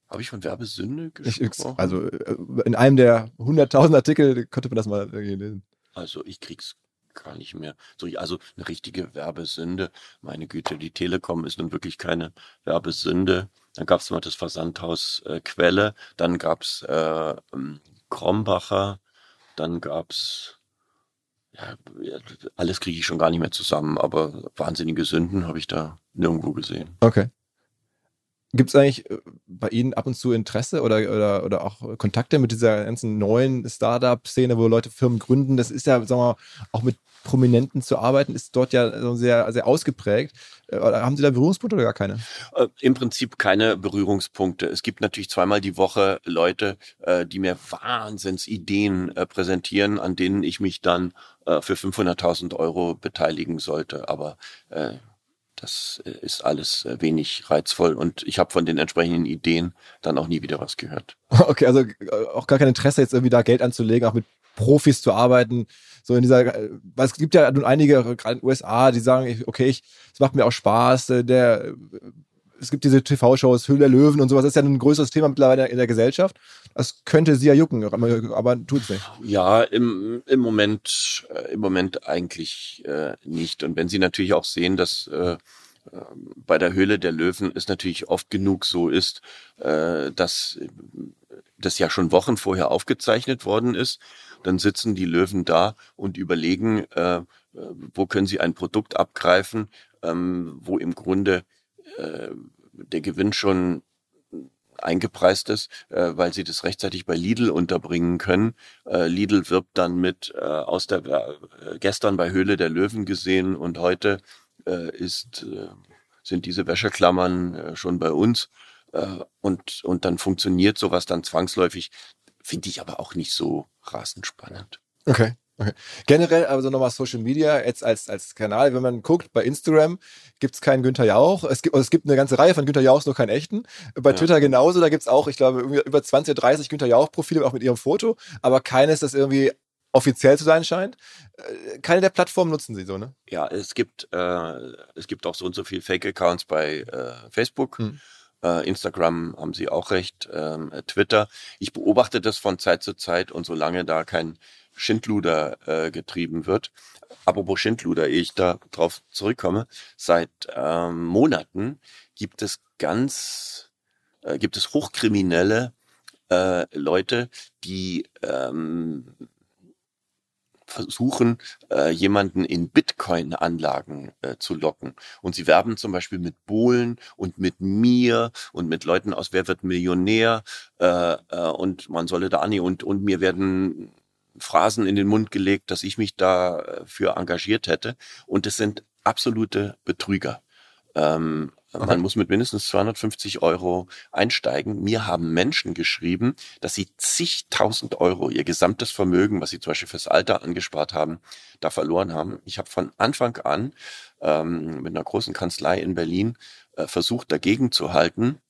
Habe ich von Werbesünde gesprochen? Also, äh, in einem der 100.000 Artikel könnte man das mal lesen. Also, ich krieg's gar nicht mehr. So, also eine richtige Werbesünde. Meine Güte, die Telekom ist nun wirklich keine Werbesünde. Dann gab es mal das Versandhaus äh, Quelle, dann gab es äh, ähm, Krombacher Dann gab's ja, alles kriege ich schon gar nicht mehr zusammen, aber wahnsinnige Sünden habe ich da nirgendwo gesehen. Okay. Gibt es eigentlich äh, bei Ihnen ab und zu Interesse oder, oder, oder auch Kontakte mit dieser ganzen neuen Startup-Szene, wo Leute Firmen gründen? Das ist ja, sagen wir mal, auch mit Prominenten zu arbeiten, ist dort ja sehr, sehr ausgeprägt. Äh, haben Sie da Berührungspunkte oder gar keine? Äh, Im Prinzip keine Berührungspunkte. Es gibt natürlich zweimal die Woche Leute, die mir Wahnsinnsideen präsentieren, an denen ich mich dann für 500.000 Euro beteiligen sollte. Aber das äh, ist alles äh, wenig reizvoll und ich habe von den entsprechenden Ideen dann auch nie wieder was gehört. Okay, also äh, auch gar kein Interesse jetzt irgendwie da Geld anzulegen, auch mit Profis zu arbeiten. So in dieser, weil es gibt ja nun einige, gerade in den USA, die sagen, okay, ich, es macht mir auch Spaß, der es gibt diese TV-Shows, Höhle der Löwen und sowas, das ist ja ein größeres Thema mittlerweile in der Gesellschaft. Das könnte sie ja jucken, aber tut's nicht. Ja, im, im Moment, äh, im Moment eigentlich äh, nicht. Und wenn Sie natürlich auch sehen, dass äh, bei der Höhle der Löwen es natürlich oft genug so ist, äh, dass das ja schon Wochen vorher aufgezeichnet worden ist, dann sitzen die Löwen da und überlegen, äh, wo können sie ein Produkt abgreifen, ähm, wo im Grunde äh, der Gewinn schon eingepreist ist, äh, weil sie das rechtzeitig bei Lidl unterbringen können. Äh, Lidl wirbt dann mit äh, aus der äh, gestern bei Höhle der Löwen gesehen und heute äh, ist äh, sind diese Wäscheklammern äh, schon bei uns äh, und und dann funktioniert sowas dann zwangsläufig. Finde ich aber auch nicht so rasend spannend. Okay. Okay. Generell, also nochmal Social Media, jetzt als, als Kanal, wenn man guckt, bei Instagram gibt es keinen Günther Jauch. Es gibt, also es gibt eine ganze Reihe von Günther Jauchs, nur keinen echten. Bei ja. Twitter genauso, da gibt es auch, ich glaube, über 20, 30 Günther Jauch-Profile, auch mit ihrem Foto, aber keines, das irgendwie offiziell zu sein scheint. Äh, keine der Plattformen nutzen sie so, ne? Ja, es gibt, äh, es gibt auch so und so viele Fake-Accounts bei äh, Facebook. Hm. Äh, Instagram haben sie auch recht, ähm, Twitter. Ich beobachte das von Zeit zu Zeit und solange da kein Schindluder äh, getrieben wird. Apropos Schindluder, ehe ich da drauf zurückkomme, seit ähm, Monaten gibt es ganz, äh, gibt es hochkriminelle äh, Leute, die ähm, versuchen, äh, jemanden in Bitcoin-Anlagen äh, zu locken. Und sie werben zum Beispiel mit Bohlen und mit mir und mit Leuten aus Wer wird Millionär äh, äh, und man solle da an und, und mir werden Phrasen in den Mund gelegt, dass ich mich dafür äh, engagiert hätte. Und es sind absolute Betrüger. Ähm, okay. Man muss mit mindestens 250 Euro einsteigen. Mir haben Menschen geschrieben, dass sie zigtausend Euro, ihr gesamtes Vermögen, was sie zum Beispiel fürs Alter angespart haben, da verloren haben. Ich habe von Anfang an ähm, mit einer großen Kanzlei in Berlin äh, versucht, dagegen zu halten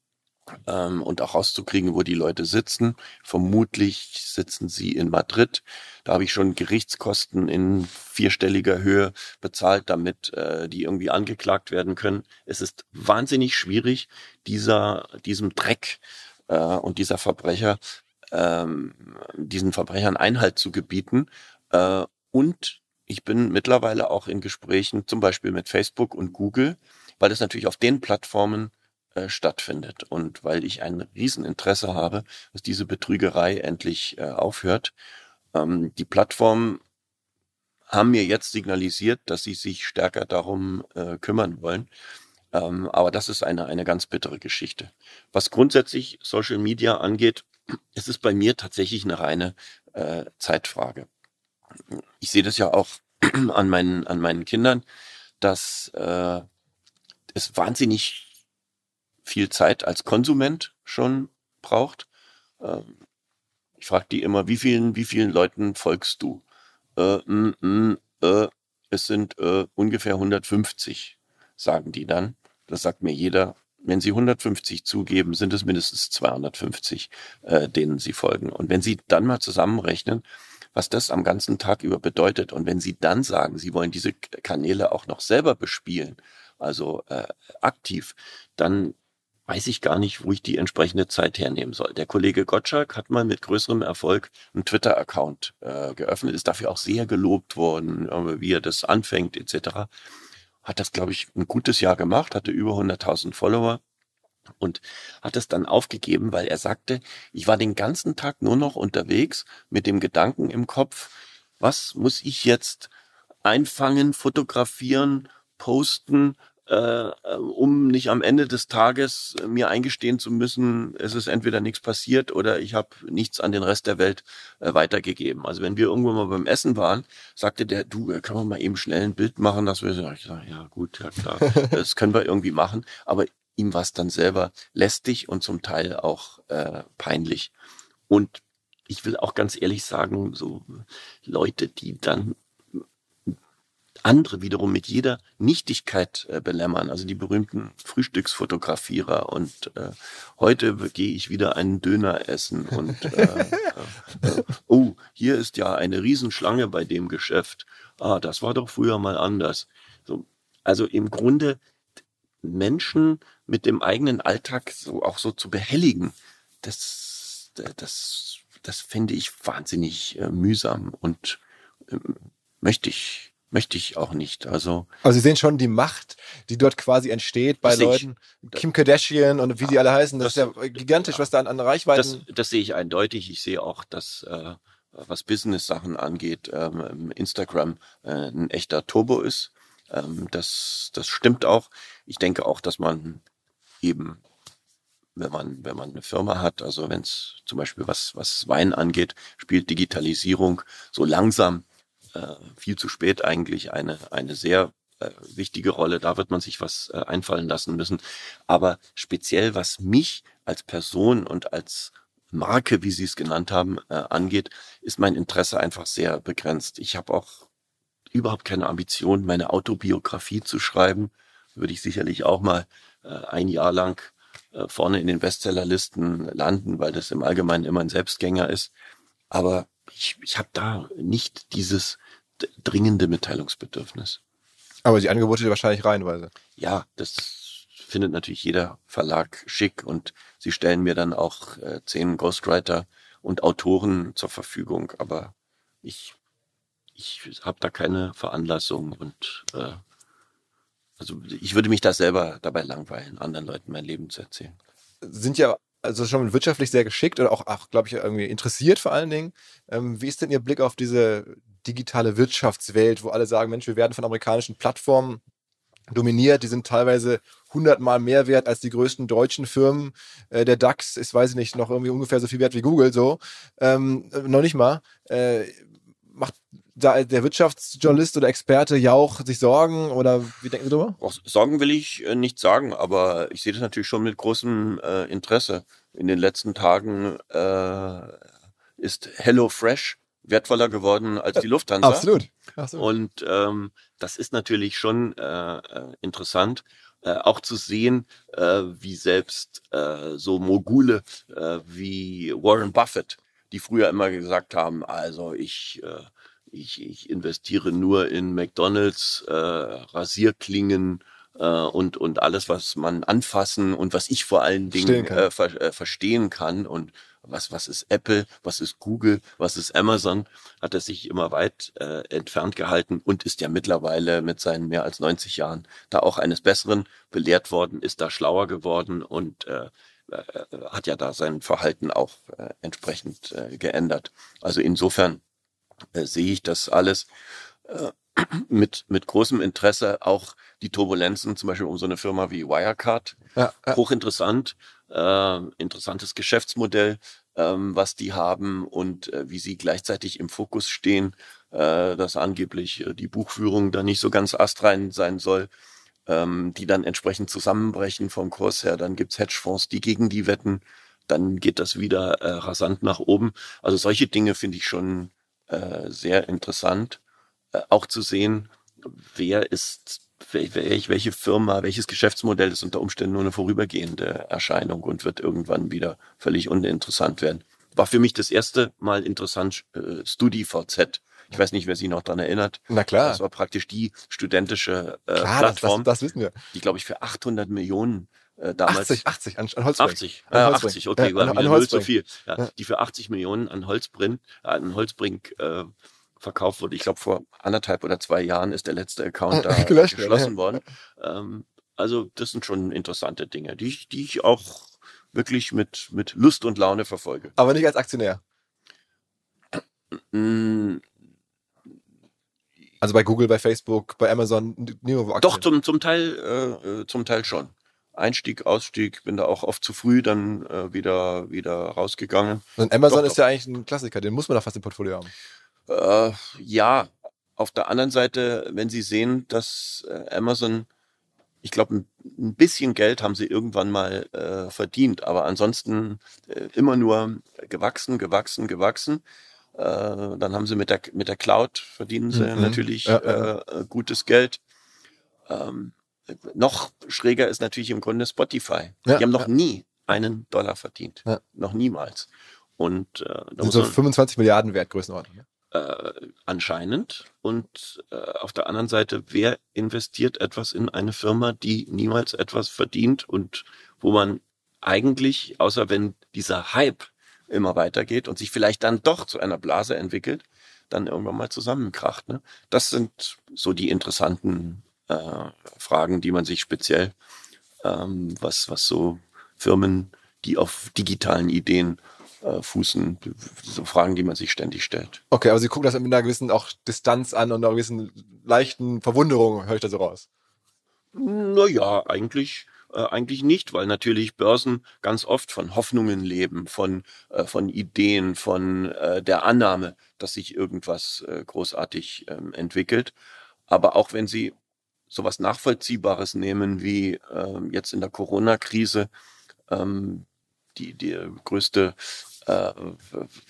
ähm, und auch rauszukriegen, wo die Leute sitzen. Vermutlich sitzen sie in Madrid. Da habe ich schon Gerichtskosten in vierstelliger Höhe bezahlt, damit äh, die irgendwie angeklagt werden können. Es ist wahnsinnig schwierig, dieser, diesem Dreck äh, und dieser Verbrecher, ähm, diesen Verbrechern Einhalt zu gebieten. Äh, und ich bin mittlerweile auch in Gesprächen, zum Beispiel mit Facebook und Google, weil das natürlich auf den Plattformen äh, stattfindet. Und weil ich ein Rieseninteresse habe, dass diese Betrügerei endlich äh, aufhört. Ähm, die Plattformen haben mir jetzt signalisiert, dass sie sich stärker darum äh, kümmern wollen. Ähm, aber das ist eine, eine ganz bittere Geschichte. Was grundsätzlich Social Media angeht, ist es bei mir tatsächlich eine reine äh, Zeitfrage. Ich sehe das ja auch an meinen, an meinen Kindern, dass äh, es wahnsinnig viel Zeit als Konsument schon braucht. Ähm, ich frage die immer, wie vielen, wie vielen Leuten folgst du? Äh, mm, mm, äh, es sind äh, ungefähr 150, sagen die dann. Das sagt mir jeder. Wenn sie 150 zugeben, sind es mindestens 250, äh, denen sie folgen. Und wenn sie dann mal zusammenrechnen, was das am ganzen Tag über bedeutet, und wenn sie dann sagen, sie wollen diese Kanäle auch noch selber bespielen, also äh, aktiv, dann weiß ich gar nicht, wo ich die entsprechende Zeit hernehmen soll. Der Kollege Gottschalk hat mal mit größerem Erfolg einen Twitter-Account äh, geöffnet, ist dafür auch sehr gelobt worden, äh, wie er das anfängt etc. Hat das, glaube ich, ein gutes Jahr gemacht, hatte über 100.000 Follower. und hat es dann aufgegeben, weil er sagte, ich war den ganzen Tag nur noch unterwegs mit dem Gedanken im Kopf, was muss ich jetzt einfangen, fotografieren, posten, äh, um nicht am Ende des Tages mir eingestehen zu müssen, es ist entweder nichts passiert oder ich habe nichts an den Rest der Welt äh, weitergegeben. Also wenn wir irgendwo mal beim Essen waren, sagte der, du, äh, kann man mal eben schnell ein Bild machen, dass wir ich sag, ja gut, ja klar, das können wir irgendwie machen. Aber ihm war es dann selber lästig und zum Teil auch äh, peinlich. Und ich will auch ganz ehrlich sagen, so Leute, die dann andere wiederum mit jeder Nichtigkeit äh, belämmern, also die berühmten Frühstücksfotografierer und äh, heute gehe ich wieder einen Döner essen und äh, äh, oh, hier ist ja eine Riesenschlange bei dem Geschäft. Ah, das war doch früher mal anders. So, also im Grunde Menschen mit dem eigenen Alltag so auch so zu behelligen, das, das, das finde ich wahnsinnig äh, mühsam und äh, möchte ich möchte ich auch nicht. Also, also Sie sehen schon die Macht, die dort quasi entsteht bei Leuten, ich, Kim Kardashian und wie sie alle heißen. Das, das ist ja gigantisch, ja, was da an, an Reichweiten. Das, das sehe ich eindeutig. Ich sehe auch, dass äh, was Business-Sachen angeht, ähm, Instagram äh, ein echter Turbo ist. Ähm, das, das stimmt auch. Ich denke auch, dass man eben wenn man, wenn man eine Firma hat, also wenn es zum Beispiel was, was Wein angeht, spielt Digitalisierung so langsam äh, viel zu spät eigentlich eine, eine sehr äh, wichtige Rolle. Da wird man sich was äh, einfallen lassen müssen. Aber speziell was mich als Person und als Marke, wie Sie es genannt haben, äh, angeht, ist mein Interesse einfach sehr begrenzt. Ich habe auch überhaupt keine Ambition, meine Autobiografie zu schreiben. Würde ich sicherlich auch mal äh, ein Jahr lang äh, vorne in den Bestsellerlisten landen, weil das im Allgemeinen immer ein Selbstgänger ist. Aber ich, ich habe da nicht dieses dringende Mitteilungsbedürfnis. Aber die Angebote wahrscheinlich reihenweise. Ja, das findet natürlich jeder Verlag schick und sie stellen mir dann auch äh, zehn Ghostwriter und Autoren zur Verfügung, aber ich, ich habe da keine Veranlassung und äh, also ich würde mich da selber dabei langweilen, anderen Leuten mein Leben zu erzählen. Sind ja also schon wirtschaftlich sehr geschickt oder auch, auch glaube ich, irgendwie interessiert vor allen Dingen. Ähm, wie ist denn Ihr Blick auf diese digitale Wirtschaftswelt, wo alle sagen, Mensch, wir werden von amerikanischen Plattformen dominiert, die sind teilweise hundertmal mehr wert als die größten deutschen Firmen. Äh, der DAX ist, weiß ich nicht, noch irgendwie ungefähr so viel wert wie Google, so. Ähm, noch nicht mal. Äh, macht da der Wirtschaftsjournalist oder Experte Jauch sich Sorgen oder wie denken Sie darüber? Sorgen will ich äh, nicht sagen, aber ich sehe das natürlich schon mit großem äh, Interesse. In den letzten Tagen äh, ist HelloFresh wertvoller geworden als die Lufthansa. Absolut. Absolut. Und ähm, das ist natürlich schon äh, äh interessant, äh, auch zu sehen, äh, wie selbst äh, so Mogule wie Warren Buffett, die früher immer gesagt haben, also ich ich, ich investiere nur in McDonalds, äh, Rasierklingen äh, und, und alles, was man anfassen und was ich vor allen Dingen äh, ver äh, verstehen kann. Und was, was ist Apple, was ist Google, was ist Amazon, hat er sich immer weit äh, entfernt gehalten und ist ja mittlerweile mit seinen mehr als 90 Jahren da auch eines Besseren. Belehrt worden, ist da schlauer geworden und äh, äh, hat ja da sein Verhalten auch äh, entsprechend äh, geändert. Also insofern äh, sehe ich das alles äh, mit, mit großem Interesse. Auch die Turbulenzen, zum Beispiel um so eine Firma wie Wirecard, ja, ja. hochinteressant, äh, interessantes Geschäftsmodell, ähm, was die haben und äh, wie sie gleichzeitig im Fokus stehen, äh, dass angeblich äh, die Buchführung da nicht so ganz astrein sein soll. Ähm, die dann entsprechend zusammenbrechen vom Kurs her. Dann gibt's Hedgefonds, die gegen die wetten. Dann geht das wieder äh, rasant nach oben. Also solche Dinge finde ich schon äh, sehr interessant, äh, auch zu sehen, wer ist, welch, welche Firma, welches Geschäftsmodell ist unter Umständen nur eine vorübergehende Erscheinung und wird irgendwann wieder völlig uninteressant werden. War für mich das erste Mal interessant, äh, StudiVZ. Ich weiß nicht, wer sich noch daran erinnert. Na klar. Das war praktisch die studentische äh, klar, Plattform. Das, das, das wissen wir. Die, glaube ich, für 800 Millionen äh, damals 80, 80 an, an Holzbrink. 80, äh, 80, okay, ja, an, an null zu viel. Ja, ja. Die für 80 Millionen an Holzbrink, äh, an Holzbrink äh, verkauft wurde. Ich glaube, vor anderthalb oder zwei Jahren ist der letzte Account da geschlossen worden. Ähm, Also das sind schon interessante Dinge, die ich, die ich auch wirklich mit, mit Lust und Laune verfolge. Aber nicht als Aktionär. Mm, Also bei Google, bei Facebook, bei Amazon, Aktien. Doch, zum, zum Teil, äh, äh, zum Teil schon. Einstieg, Ausstieg, bin da auch oft zu früh dann äh, wieder, wieder rausgegangen. Und Amazon Doch, ist ja eigentlich ein Klassiker, den muss man doch fast im Portfolio haben. Äh, ja, auf der anderen Seite, wenn Sie sehen, dass äh, Amazon, ich glaube, ein, bisschen Geld haben sie irgendwann mal äh, verdient, aber ansonsten äh, immer nur gewachsen, gewachsen, gewachsen. Äh, dann haben sie mit der, mit der Cloud verdienen sie Mhm. natürlich Ja, ja. Äh, gutes Geld. Ähm, noch schräger ist natürlich im Grunde Spotify. Ja, Die haben noch ja. nie einen Dollar verdient. Ja. Noch niemals. Und äh, da Sind so man, 25 Milliarden wert Größenordnung. ne? äh, anscheinend. Und äh, auf der anderen Seite, wer investiert etwas in eine Firma, die niemals etwas verdient und wo man eigentlich, außer wenn dieser Hype immer weitergeht und sich vielleicht dann doch zu einer Blase entwickelt, dann irgendwann mal zusammenkracht. Ne? Das sind so die interessanten äh, Fragen, die man sich speziell, ähm, was, was so Firmen, die auf digitalen Ideen äh, fußen, so Fragen, die man sich ständig stellt. Okay, aber Sie gucken das mit einer gewissen auch Distanz an und einer gewissen leichten Verwunderung, höre ich da so raus. Naja, eigentlich, äh, eigentlich nicht, weil natürlich Börsen ganz oft von Hoffnungen leben, von, äh, von Ideen, von äh, der Annahme, dass sich irgendwas äh, großartig ähm, entwickelt. Aber auch wenn Sie sowas Nachvollziehbares nehmen wie ähm, jetzt in der Corona-Krise, ähm, die, die größte äh,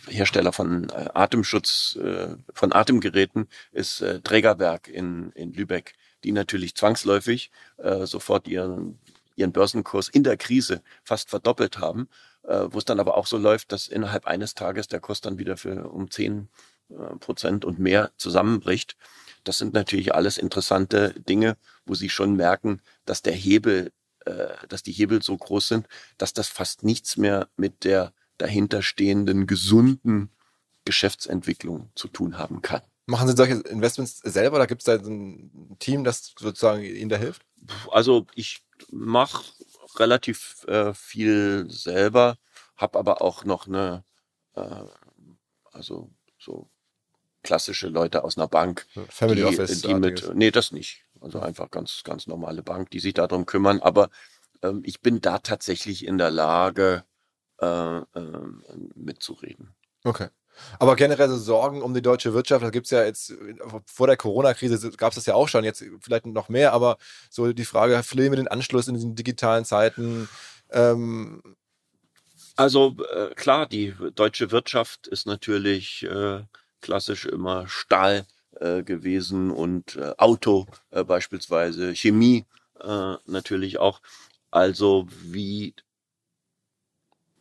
Hersteller von äh, Atemschutz, äh, von Atemgeräten ist äh, Trägerwerk in, in Lübeck, die natürlich zwangsläufig äh, sofort ihren, ihren Börsenkurs in der Krise fast verdoppelt haben, äh, wo es dann aber auch so läuft, dass innerhalb eines Tages der Kurs dann wieder für um 10 äh, Prozent und mehr zusammenbricht. Das sind natürlich alles interessante Dinge, wo Sie schon merken, dass der Hebel, äh, dass die Hebel so groß sind, dass das fast nichts mehr mit der dahinterstehenden gesunden Geschäftsentwicklung zu tun haben kann. Machen Sie solche Investments selber oder gibt es da ein Team, das sozusagen Ihnen da hilft? Also ich mache relativ äh, viel selber, habe aber auch noch eine, äh, also so klassische Leute aus einer Bank, Family die, Office. die mit, nee, das nicht. Also einfach ganz, ganz normale Bank, die sich darum kümmern. Aber ähm, ich bin da tatsächlich in der Lage, äh, ähm, mitzureden. Okay. Aber generell so Sorgen um die deutsche Wirtschaft, da gibt's ja jetzt, vor der Corona-Krise gab's das ja auch schon, jetzt vielleicht noch mehr, aber so die Frage, fliehen wir den Anschluss in diesen digitalen Zeiten? Ähm, Also äh, klar, die deutsche Wirtschaft ist natürlich äh, klassisch immer Stahl äh, gewesen und äh, Auto äh, beispielsweise, Chemie äh, natürlich auch. Also wie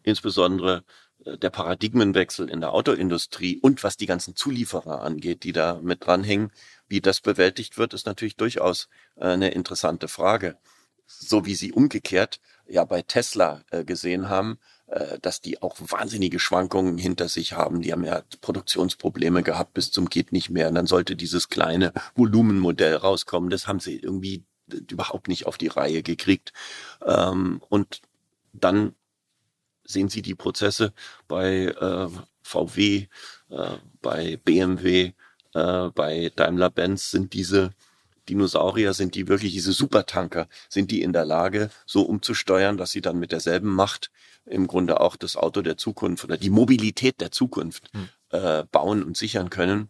insbesondere äh, der Paradigmenwechsel in der Autoindustrie und was die ganzen Zulieferer angeht, die da mit dranhängen, wie das bewältigt wird, ist natürlich durchaus äh, eine interessante Frage. So wie sie umgekehrt ja bei Tesla äh, gesehen haben, äh, dass die auch wahnsinnige Schwankungen hinter sich haben. Die haben ja Produktionsprobleme gehabt bis zum geht nicht mehr. Und dann sollte dieses kleine Volumenmodell rauskommen. Das haben sie irgendwie überhaupt nicht auf die Reihe gekriegt. Ähm, und dann sehen Sie die Prozesse bei äh, VW, äh, bei BMW, äh, bei Daimler-Benz sind diese Dinosaurier, sind die wirklich diese Supertanker, sind die in der Lage, so umzusteuern, dass sie dann mit derselben Macht im Grunde auch das Auto der Zukunft oder die Mobilität der Zukunft Hm. äh, bauen und sichern können.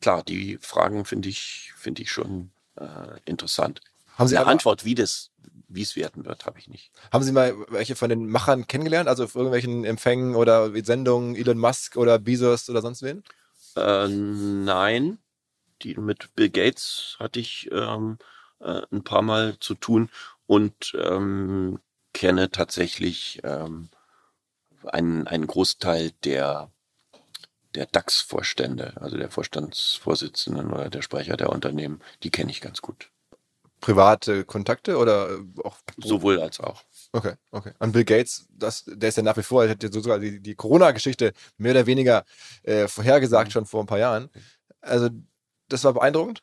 Klar, die Fragen finde ich, finde ich schon äh, interessant. haben, Sie Eine Antwort, wie das, wie es werden wird, habe ich nicht. haben Sie mal welche von den Machern kennengelernt? Also auf irgendwelchen Empfängen oder Sendungen, Elon Musk oder Bezos oder sonst wen? Äh, nein, die mit Bill Gates hatte ich ähm, äh, ein paar Mal zu tun und ähm, kenne tatsächlich ähm, einen, einen Großteil der der DAX-Vorstände, also der Vorstandsvorsitzenden oder der Sprecher der Unternehmen, die kenne ich ganz gut. Private Kontakte oder äh, auch Sowohl als auch. Okay, okay. An Bill Gates, das, der ist ja nach wie vor, er hat ja sogar die, die Corona-Geschichte mehr oder weniger äh, vorhergesagt Mhm. schon vor ein paar Jahren. Also, das war beeindruckend.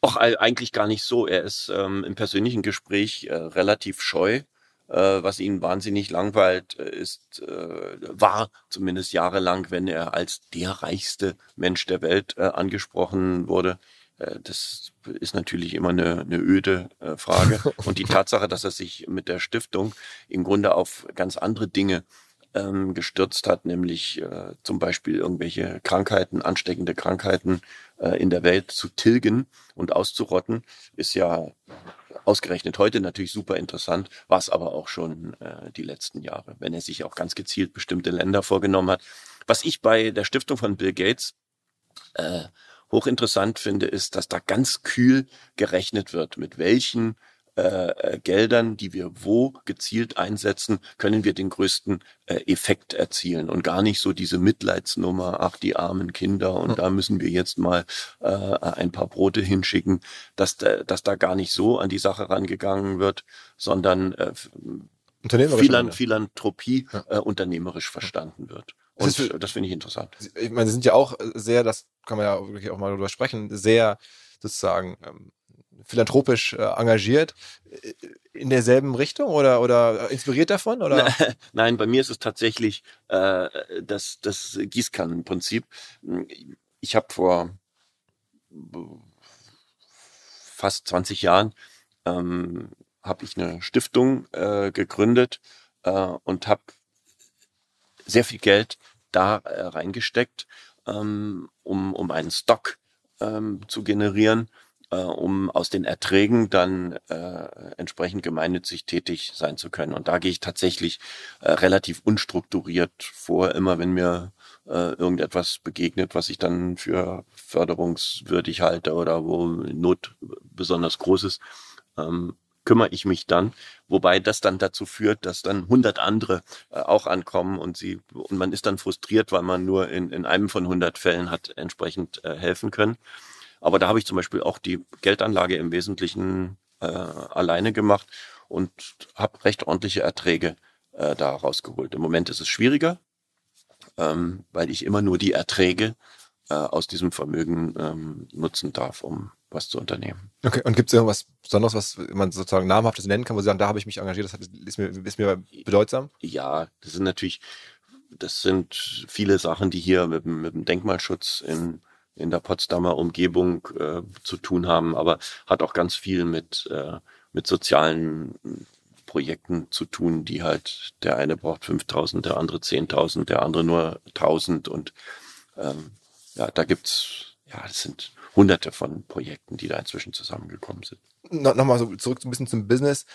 Auch eigentlich gar nicht so. Er ist ähm, im persönlichen Gespräch äh, relativ scheu. Äh, was ihn wahnsinnig langweilt, äh, ist, äh, war zumindest jahrelang, wenn er als der reichste Mensch der Welt äh, angesprochen wurde. Äh, das ist natürlich immer eine, eine öde äh, Frage. Und die Tatsache, dass er sich mit der Stiftung im Grunde auf ganz andere Dinge ähm, gestürzt hat, nämlich äh, zum Beispiel irgendwelche Krankheiten, ansteckende Krankheiten äh, in der Welt zu tilgen und auszurotten, ist ja ausgerechnet heute natürlich super interessant, war es aber auch schon äh, die letzten Jahre, wenn er sich auch ganz gezielt bestimmte Länder vorgenommen hat. Was ich bei der Stiftung von Bill Gates äh, hochinteressant finde, ist, dass da ganz kühl gerechnet wird, mit welchen äh, äh, Geldern, die wir wo gezielt einsetzen, können wir den größten äh, Effekt erzielen und gar nicht so diese Mitleidsnummer, ach die armen Kinder und ja. da müssen wir jetzt mal äh, ein paar Brote hinschicken, dass, dass da gar nicht so an die Sache rangegangen wird, sondern äh, Philan Philanthropie ja. äh, unternehmerisch verstanden wird. Und das, das finde ich interessant. Ich meine, Sie sind ja auch sehr, das kann man ja wirklich auch mal drüber sprechen, sehr sozusagen ähm, philanthropisch äh, engagiert. Äh, in derselben Richtung oder, oder inspiriert davon? Oder? Nein, bei mir ist es tatsächlich äh, das, das Gießkannenprinzip. Ich habe vor fast 20 Jahren ähm, habe ich eine Stiftung äh, gegründet äh, und habe sehr viel Geld da äh, reingesteckt, ähm, um, um einen Stock ähm, zu generieren äh, um aus den Erträgen dann äh, entsprechend gemeinnützig tätig sein zu können. Und da gehe ich tatsächlich äh, relativ unstrukturiert vor, immer wenn mir äh, irgendetwas begegnet, was ich dann für förderungswürdig halte oder wo Not besonders groß ist. Ähm, kümmere ich mich dann, wobei das dann dazu führt, dass dann hundert andere äh, auch ankommen und sie und man ist dann frustriert, weil man nur in, in einem von hundert Fällen hat entsprechend äh, helfen können. Aber da habe ich zum Beispiel auch die Geldanlage im Wesentlichen äh, alleine gemacht und habe recht ordentliche Erträge äh, da rausgeholt. Im Moment ist es schwieriger, ähm, weil ich immer nur die Erträge äh, aus diesem Vermögen ähm, nutzen darf, um was zu unternehmen. Okay, und gibt es irgendwas Besonderes, was man sozusagen namhaftes nennen kann, wo Sie sagen, da habe ich mich engagiert, das ist mir, ist mir bedeutsam? Ja, das sind natürlich, das sind viele Sachen, die hier mit, mit dem Denkmalschutz in in der Potsdamer Umgebung äh, zu tun haben, aber hat auch ganz viel mit, äh, mit sozialen Projekten zu tun, die halt, der eine braucht 5000, der andere 10.000, der andere nur 1000 und ähm, ja, da gibt's, ja, das sind hunderte von Projekten, die da inzwischen zusammengekommen sind. No, Nochmal so zurück ein bisschen zum Business.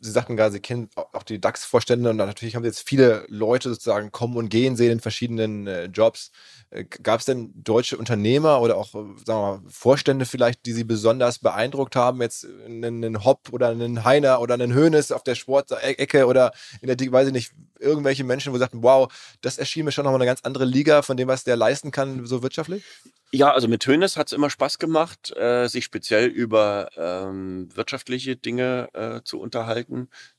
Sie sagten gerade, Sie kennen auch die DAX-Vorstände und natürlich haben Sie jetzt viele Leute sozusagen kommen und gehen sehen in verschiedenen äh, Jobs. Äh, Gab es denn deutsche Unternehmer oder auch, äh, sagen wir mal, Vorstände vielleicht, die Sie besonders beeindruckt haben? Jetzt einen Hopp oder einen Heiner oder einen Hönes auf der Sportecke oder in der, weiß ich nicht, irgendwelche Menschen, wo Sie sagten, wow, das erschien mir schon nochmal eine ganz andere Liga von dem, was der leisten kann, so wirtschaftlich? Ja, also mit Hönes hat es immer Spaß gemacht, äh, sich speziell über ähm, wirtschaftliche Dinge äh, zu unterhalten.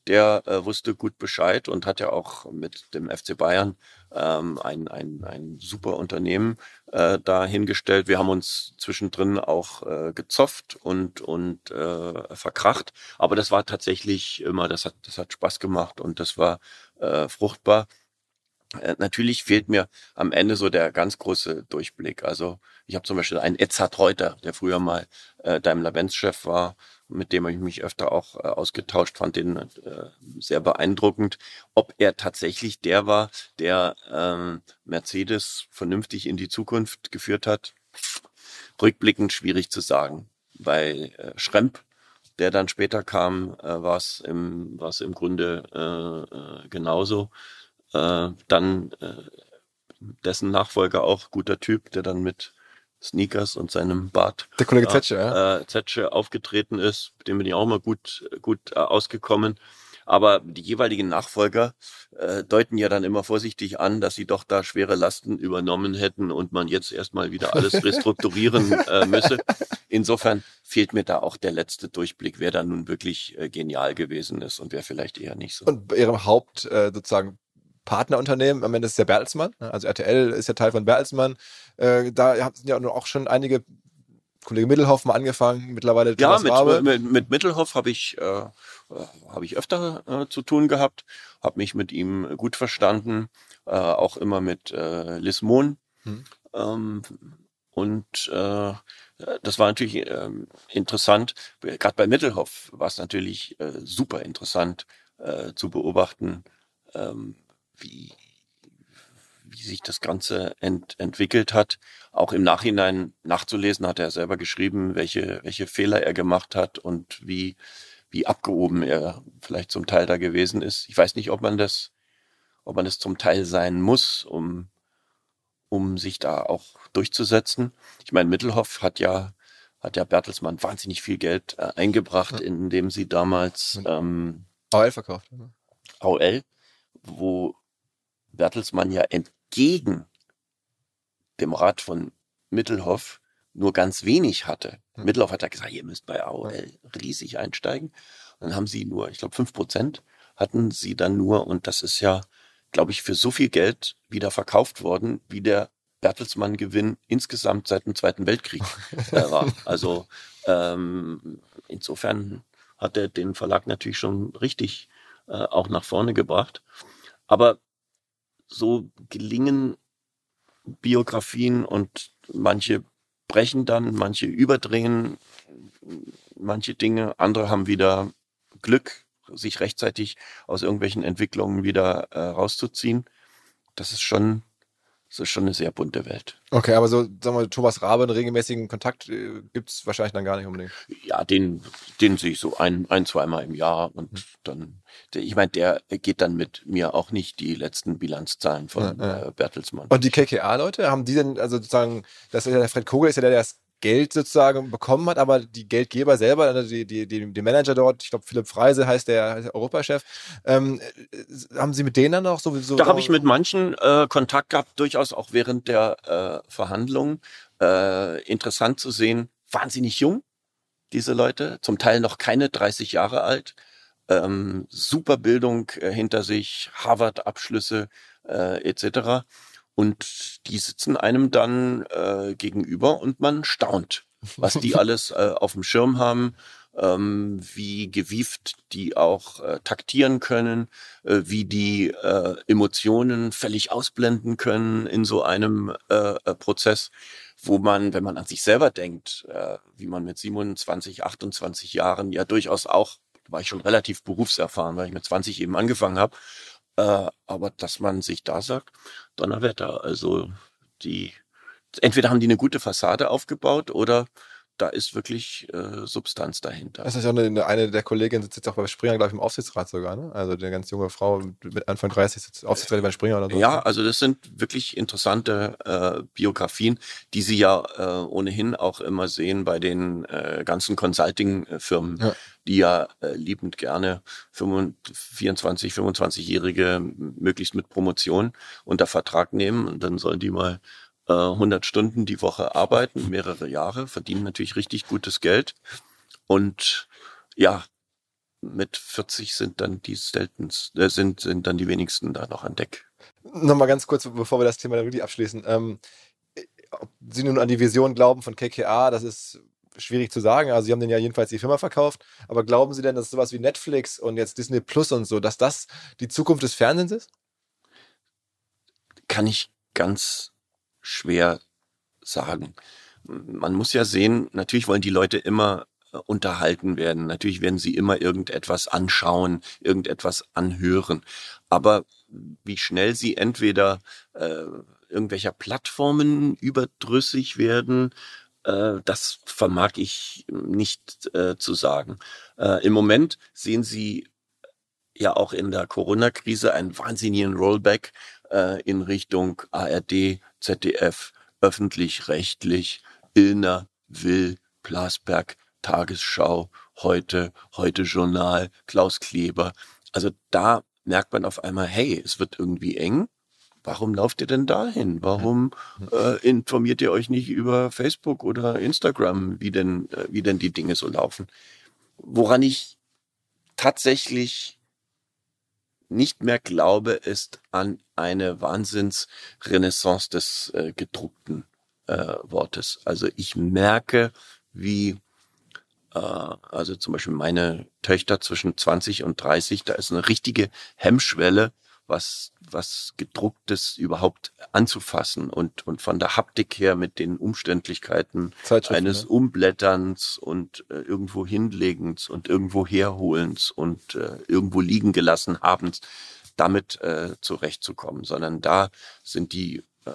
Der äh, wusste gut Bescheid und hat ja auch mit dem FC Bayern ähm, ein, ein, ein super Unternehmen äh, da. Wir haben uns zwischendrin auch äh, gezofft und, und äh, verkracht. Aber das war tatsächlich immer, das hat, das hat Spaß gemacht und das war äh, fruchtbar. Äh, natürlich fehlt mir am Ende so der ganz große Durchblick. Also ich habe zum Beispiel einen Edzard Reuter, der früher mal äh, Daimler-Benz-Chef war, mit dem ich mich öfter auch äh, ausgetauscht fand, den äh, sehr beeindruckend. Ob er tatsächlich der war, der ähm, Mercedes vernünftig in die Zukunft geführt hat, rückblickend schwierig zu sagen. Bei äh, Schremp der dann später kam, äh, war es im, im Grunde äh, äh, genauso äh, dann äh, dessen Nachfolger auch guter Typ, der dann mit Sneakers und seinem Bart der Kollege Zetsche, ja. äh, Zetsche aufgetreten ist, mit dem bin ich auch mal gut gut äh, ausgekommen. Aber die jeweiligen Nachfolger äh, deuten ja dann immer vorsichtig an, dass sie doch da schwere Lasten übernommen hätten und man jetzt erstmal wieder alles restrukturieren äh, müsse. Insofern fehlt mir da auch der letzte Durchblick, wer da nun wirklich äh, genial gewesen ist und wer vielleicht eher nicht so. Und bei Ihrem Haupt äh, sozusagen Partnerunternehmen. Am Ende ist es ja Bertelsmann. Also RTL ist ja Teil von Bertelsmann. Äh, da sind ja auch schon einige Kollege Mittelhoff mal angefangen, mittlerweile Ja, mit, mit, mit Mittelhoff habe ich, äh, äh, hab ich öfter äh, zu tun gehabt, habe mich mit ihm gut verstanden, äh, auch immer mit äh, Liz Mohn. Hm. Ähm, und äh, das war natürlich ähm, interessant. Gerade bei Mittelhoff war es natürlich äh, super interessant äh, zu beobachten, ähm, wie, wie sich das Ganze ent entwickelt hat. Auch im Nachhinein nachzulesen, hat er selber geschrieben, welche, welche Fehler er gemacht hat und wie, wie abgehoben er vielleicht zum Teil da gewesen ist. Ich weiß nicht, ob man das, ob man das zum Teil sein muss, um, um sich da auch durchzusetzen. Ich meine, Mittelhoff hat ja, hat ja Bertelsmann wahnsinnig viel Geld äh, eingebracht, Ja. indem sie damals ähm, AOL verkauft. ne? AOL, wo Bertelsmann ja entgegen dem Rat von Mittelhoff nur ganz wenig hatte. Hm. Mittelhoff hat ja gesagt, ihr müsst bei AOL riesig einsteigen. Und dann haben sie nur, ich glaube, fünf Prozent hatten sie dann nur. Und das ist ja, glaube ich, für so viel Geld wieder verkauft worden, wie der Bertelsmann-Gewinn insgesamt seit dem Zweiten Weltkrieg äh, war. Also ähm, insofern hat er den Verlag natürlich schon richtig äh, auch nach vorne gebracht. Aber so gelingen Biografien und manche brechen dann, manche überdrehen manche Dinge, andere haben wieder Glück, sich rechtzeitig aus irgendwelchen Entwicklungen wieder äh, rauszuziehen. Das ist schon, das ist schon eine sehr bunte Welt. Okay, aber so, sagen wir, Thomas Rabe, einen regelmäßigen Kontakt äh, gibt's wahrscheinlich dann gar nicht unbedingt. Ja, den, den sehe ich so ein, ein, zweimal im Jahr und dann, der, ich meine, der geht dann mit mir auch nicht die letzten Bilanzzahlen von Ja, ja. Äh, Bertelsmann. Und die KKA-Leute, haben die denn, also sozusagen, das ist ja der Fred Kogel ist ja der, der das Geld sozusagen bekommen hat, aber die Geldgeber selber, also die, die, die, die Manager dort, ich glaube Philipp Freise heißt der, heißt der Europachef, ähm, äh, haben Sie mit denen dann auch sowieso? Da habe ich mit manchen äh, Kontakt gehabt, durchaus auch während der äh, Verhandlungen. Äh, interessant zu sehen, wahnsinnig jung, diese Leute, zum Teil noch keine 30 Jahre alt, ähm, super Bildung äh, hinter sich, Harvard-Abschlüsse äh, etc. Und die sitzen einem dann äh, gegenüber und man staunt, was die alles äh, auf dem Schirm haben, ähm, wie gewieft die auch äh, taktieren können, äh, wie die äh, Emotionen völlig ausblenden können in so einem äh, äh, Prozess, wo man, wenn man an sich selber denkt, äh, wie man mit 27, 28 Jahren ja durchaus auch, war ich schon relativ berufserfahren, weil ich mit 20 eben angefangen habe, äh, aber dass man sich da sagt, Donnerwetter, also die, entweder haben die eine gute Fassade aufgebaut oder da ist wirklich äh, Substanz dahinter. Das ist ja eine, eine der Kolleginnen sitzt jetzt auch bei Springer, glaube ich, im Aufsichtsrat sogar, ne? Also eine ganz junge Frau mit Anfang 30 sitzt Aufsichtsrat bei Springer oder so. Ja, also das sind wirklich interessante äh, Biografien, die Sie ja äh, ohnehin auch immer sehen bei den äh, ganzen Consulting-Firmen, Ja. die ja äh, liebend gerne 25, 24, 25-Jährige möglichst mit Promotion unter Vertrag nehmen und dann sollen die mal äh, 100 Stunden die Woche arbeiten, mehrere Jahre, verdienen natürlich richtig gutes Geld und ja, mit 40 sind dann die seltenst, äh, sind, sind dann die wenigsten da noch an Deck. Nochmal ganz kurz, bevor wir das Thema dann wirklich abschließen. Ähm, ob Sie nun an die Vision glauben von KKA, das ist schwierig zu sagen. Also Sie haben den ja jedenfalls die Firma verkauft. Aber glauben Sie denn, dass sowas wie Netflix und jetzt Disney Plus und so, dass das die Zukunft des Fernsehens ist? kann ich ganz schwer sagen. Man muss ja sehen, natürlich wollen die Leute immer äh, unterhalten werden. Natürlich werden sie immer irgendetwas anschauen, irgendetwas anhören. Aber wie schnell sie entweder äh, irgendwelcher Plattformen überdrüssig werden, äh, das vermag ich nicht äh, zu sagen. Äh, Im Moment sehen sie ja auch in der Corona-Krise einen wahnsinnigen Rollback äh, in Richtung ARD, ZDF, öffentlich-rechtlich, Illner, Will, Plasberg, Tagesschau, heute, heute Journal, Klaus Kleber. Also da merkt man auf einmal, hey, es wird irgendwie eng. Warum lauft ihr denn dahin? Warum äh, informiert ihr euch nicht über Facebook oder Instagram, wie denn, äh, wie denn die Dinge so laufen? Woran ich tatsächlich nicht mehr glaube, ist an eine Wahnsinnsrenaissance des äh, gedruckten äh, Wortes. Also ich merke, wie äh, also zum Beispiel meine Töchter zwischen 20 und 30, da ist eine richtige Hemmschwelle, was, was gedrucktes überhaupt anzufassen und, und von der Haptik her mit den Umständlichkeiten eines ne? Umblätterns und äh, irgendwo hinlegens und irgendwo herholens und äh, irgendwo liegen gelassen habens, damit äh, zurechtzukommen, sondern da sind die äh,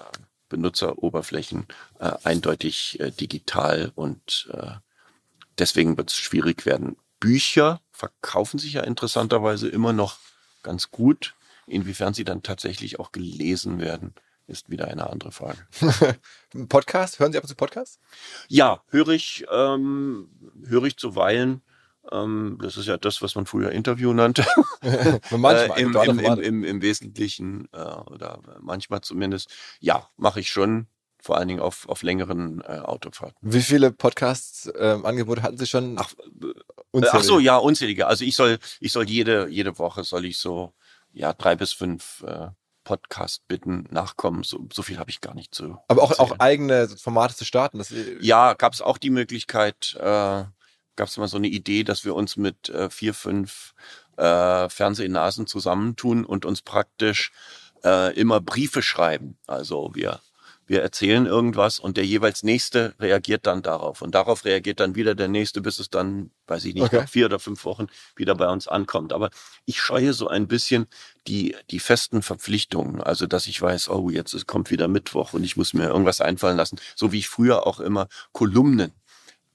Benutzeroberflächen äh, eindeutig äh, digital und äh, deswegen wird es schwierig werden. Bücher verkaufen sich ja interessanterweise immer noch ganz gut. Inwiefern sie dann tatsächlich auch gelesen werden, ist wieder eine andere Frage. Podcast? Hören Sie ab und zu Podcasts? Ja, höre ich, ähm, höre ich zuweilen. Ähm, das ist ja das, was man früher Interview nannte. manchmal, äh, im, im, im, im, Wesentlichen äh, oder manchmal zumindest. Ja, mache ich schon vor allen Dingen auf, auf längeren äh, Autofahrten. Wie viele Podcast-Angebote ähm, hatten Sie schon? Ach, äh, ach so, ja, unzählige. Also ich soll, ich soll jede, jede Woche soll ich so, ja, drei bis fünf äh, Podcast bitten nachkommen. So, so viel habe ich gar nicht zu. Aber auch, auch eigene Formate zu starten. Das ja, gab es auch die Möglichkeit, äh, gab es mal so eine Idee, dass wir uns mit äh, vier, fünf äh, Fernsehnasen zusammentun und uns praktisch äh, immer Briefe schreiben. Also wir wir erzählen irgendwas und der jeweils Nächste reagiert dann darauf. Und darauf reagiert dann wieder der Nächste, bis es dann, weiß ich nicht, okay. nach vier oder fünf Wochen wieder bei uns ankommt. Aber ich scheue so ein bisschen die, die festen Verpflichtungen. Also, dass ich weiß, oh, jetzt kommt wieder Mittwoch und ich muss mir irgendwas einfallen lassen. So wie ich früher auch immer Kolumnen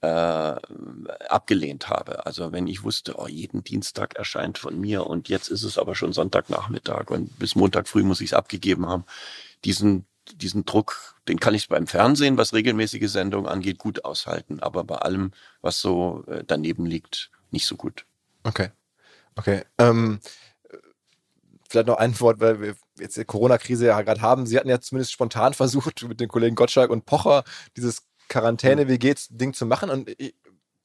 äh, abgelehnt habe. Also wenn ich wusste, oh, jeden Dienstag erscheint von mir und jetzt ist es aber schon Sonntagnachmittag und bis Montag früh muss ich es abgegeben haben. Diesen diesen Druck, den kann ich beim Fernsehen, was regelmäßige Sendungen angeht, gut aushalten, aber bei allem, was so äh, daneben liegt, nicht so gut. Okay. Okay. Ähm, vielleicht noch ein Wort, weil wir jetzt die Corona-Krise ja gerade haben. Sie hatten ja zumindest spontan versucht, mit den Kollegen Gottschalk und Pocher dieses Quarantäne-WG-Ding zu machen. Und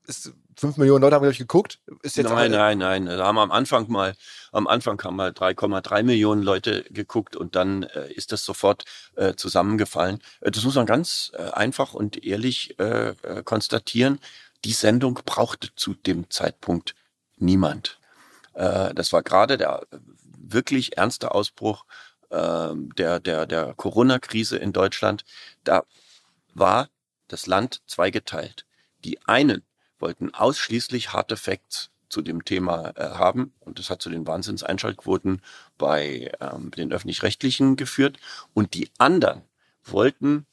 ist, fünf Millionen Leute haben, glaube ich, geguckt. Ist jetzt nein, nein, nein. Da haben am Anfang mal, am Anfang haben mal 3,3 Millionen Leute geguckt und dann äh, ist das sofort äh, zusammengefallen. Äh, das muss man ganz äh, einfach und ehrlich äh, äh, konstatieren. Die Sendung brauchte zu dem Zeitpunkt niemand. Das war gerade der wirklich ernste Ausbruch äh, der, der, der Corona-Krise in Deutschland. Da war das Land zweigeteilt. Die einen wollten ausschließlich harte Facts zu dem Thema äh, haben. Und das hat zu den Wahnsinnseinschaltquoten bei ähm, den öffentlich-rechtlichen geführt. Und die anderen wollten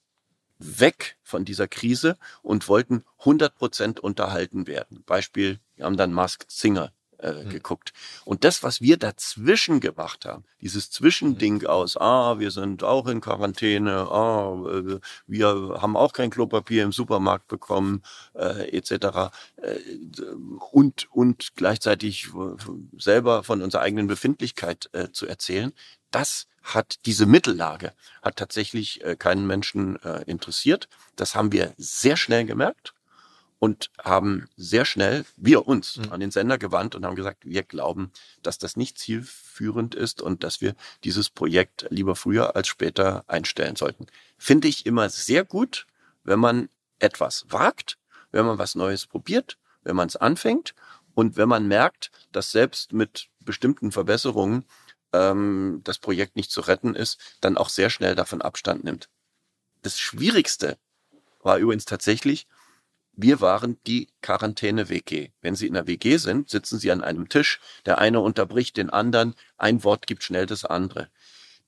weg von dieser Krise und wollten 100 Prozent unterhalten werden. Beispiel, wir haben dann Masked Singer äh, mhm. geguckt. Und das, was wir dazwischen gemacht haben, dieses Zwischending mhm. aus, ah, wir sind auch in Quarantäne, ah, äh, wir haben auch kein Klopapier im Supermarkt bekommen, äh, etc. Äh, und, und gleichzeitig selber von unserer eigenen Befindlichkeit äh, zu erzählen, das hat diese Mittellage hat tatsächlich äh, keinen Menschen äh, interessiert. Das haben wir sehr schnell gemerkt und haben sehr schnell wir uns mhm. an den Sender gewandt und haben gesagt, wir glauben, dass das nicht zielführend ist und dass wir dieses Projekt lieber früher als später einstellen sollten. Finde ich immer sehr gut, wenn man etwas wagt, wenn man was Neues probiert, wenn man es anfängt und wenn man merkt, dass selbst mit bestimmten Verbesserungen ähm, das Projekt nicht zu retten ist, dann auch sehr schnell davon Abstand nimmt. Das Schwierigste war übrigens tatsächlich, wir waren die Quarantäne-WG. Wenn Sie in der WG sind, sitzen Sie an einem Tisch, der eine unterbricht den anderen, ein Wort gibt schnell das andere.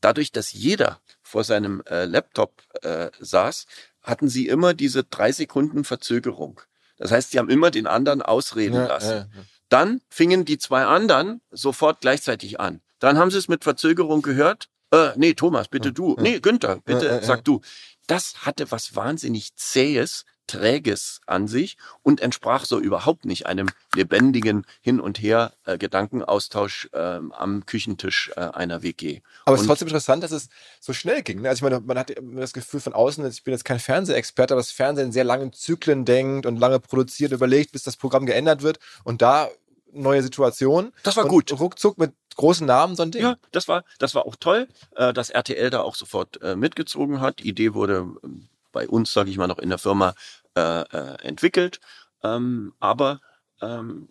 Dadurch, dass jeder vor seinem äh, Laptop äh, saß, hatten Sie immer diese drei Sekunden Verzögerung. Das heißt, Sie haben immer den anderen ausreden ja, lassen. Ja, ja. Dann fingen die zwei anderen sofort gleichzeitig an. Dann haben Sie es mit Verzögerung gehört. Äh, nee, Thomas, bitte du. Nee, Günther, bitte sag du. Das hatte was wahnsinnig Zähes, Träges an sich und entsprach so überhaupt nicht einem lebendigen Hin- und Her äh, Gedankenaustausch äh, am Küchentisch äh, einer WG. Aber es ist trotzdem interessant, dass es so schnell ging. Ne? Also ich meine, man hat das Gefühl von außen, ich bin jetzt kein Fernsehexperte, aber das Fernsehen in sehr langen Zyklen denkt und lange produziert, überlegt, bis das Programm geändert wird und da neue Situation. Das war gut. Ruckzuck mit großen Namen so ein Ding. Ja, das war, das war auch toll, äh, dass RTL da auch sofort äh, mitgezogen hat. Die Idee wurde ähm, bei uns, sage ich mal, noch in der Firma äh, äh, entwickelt. Ähm, aber ähm,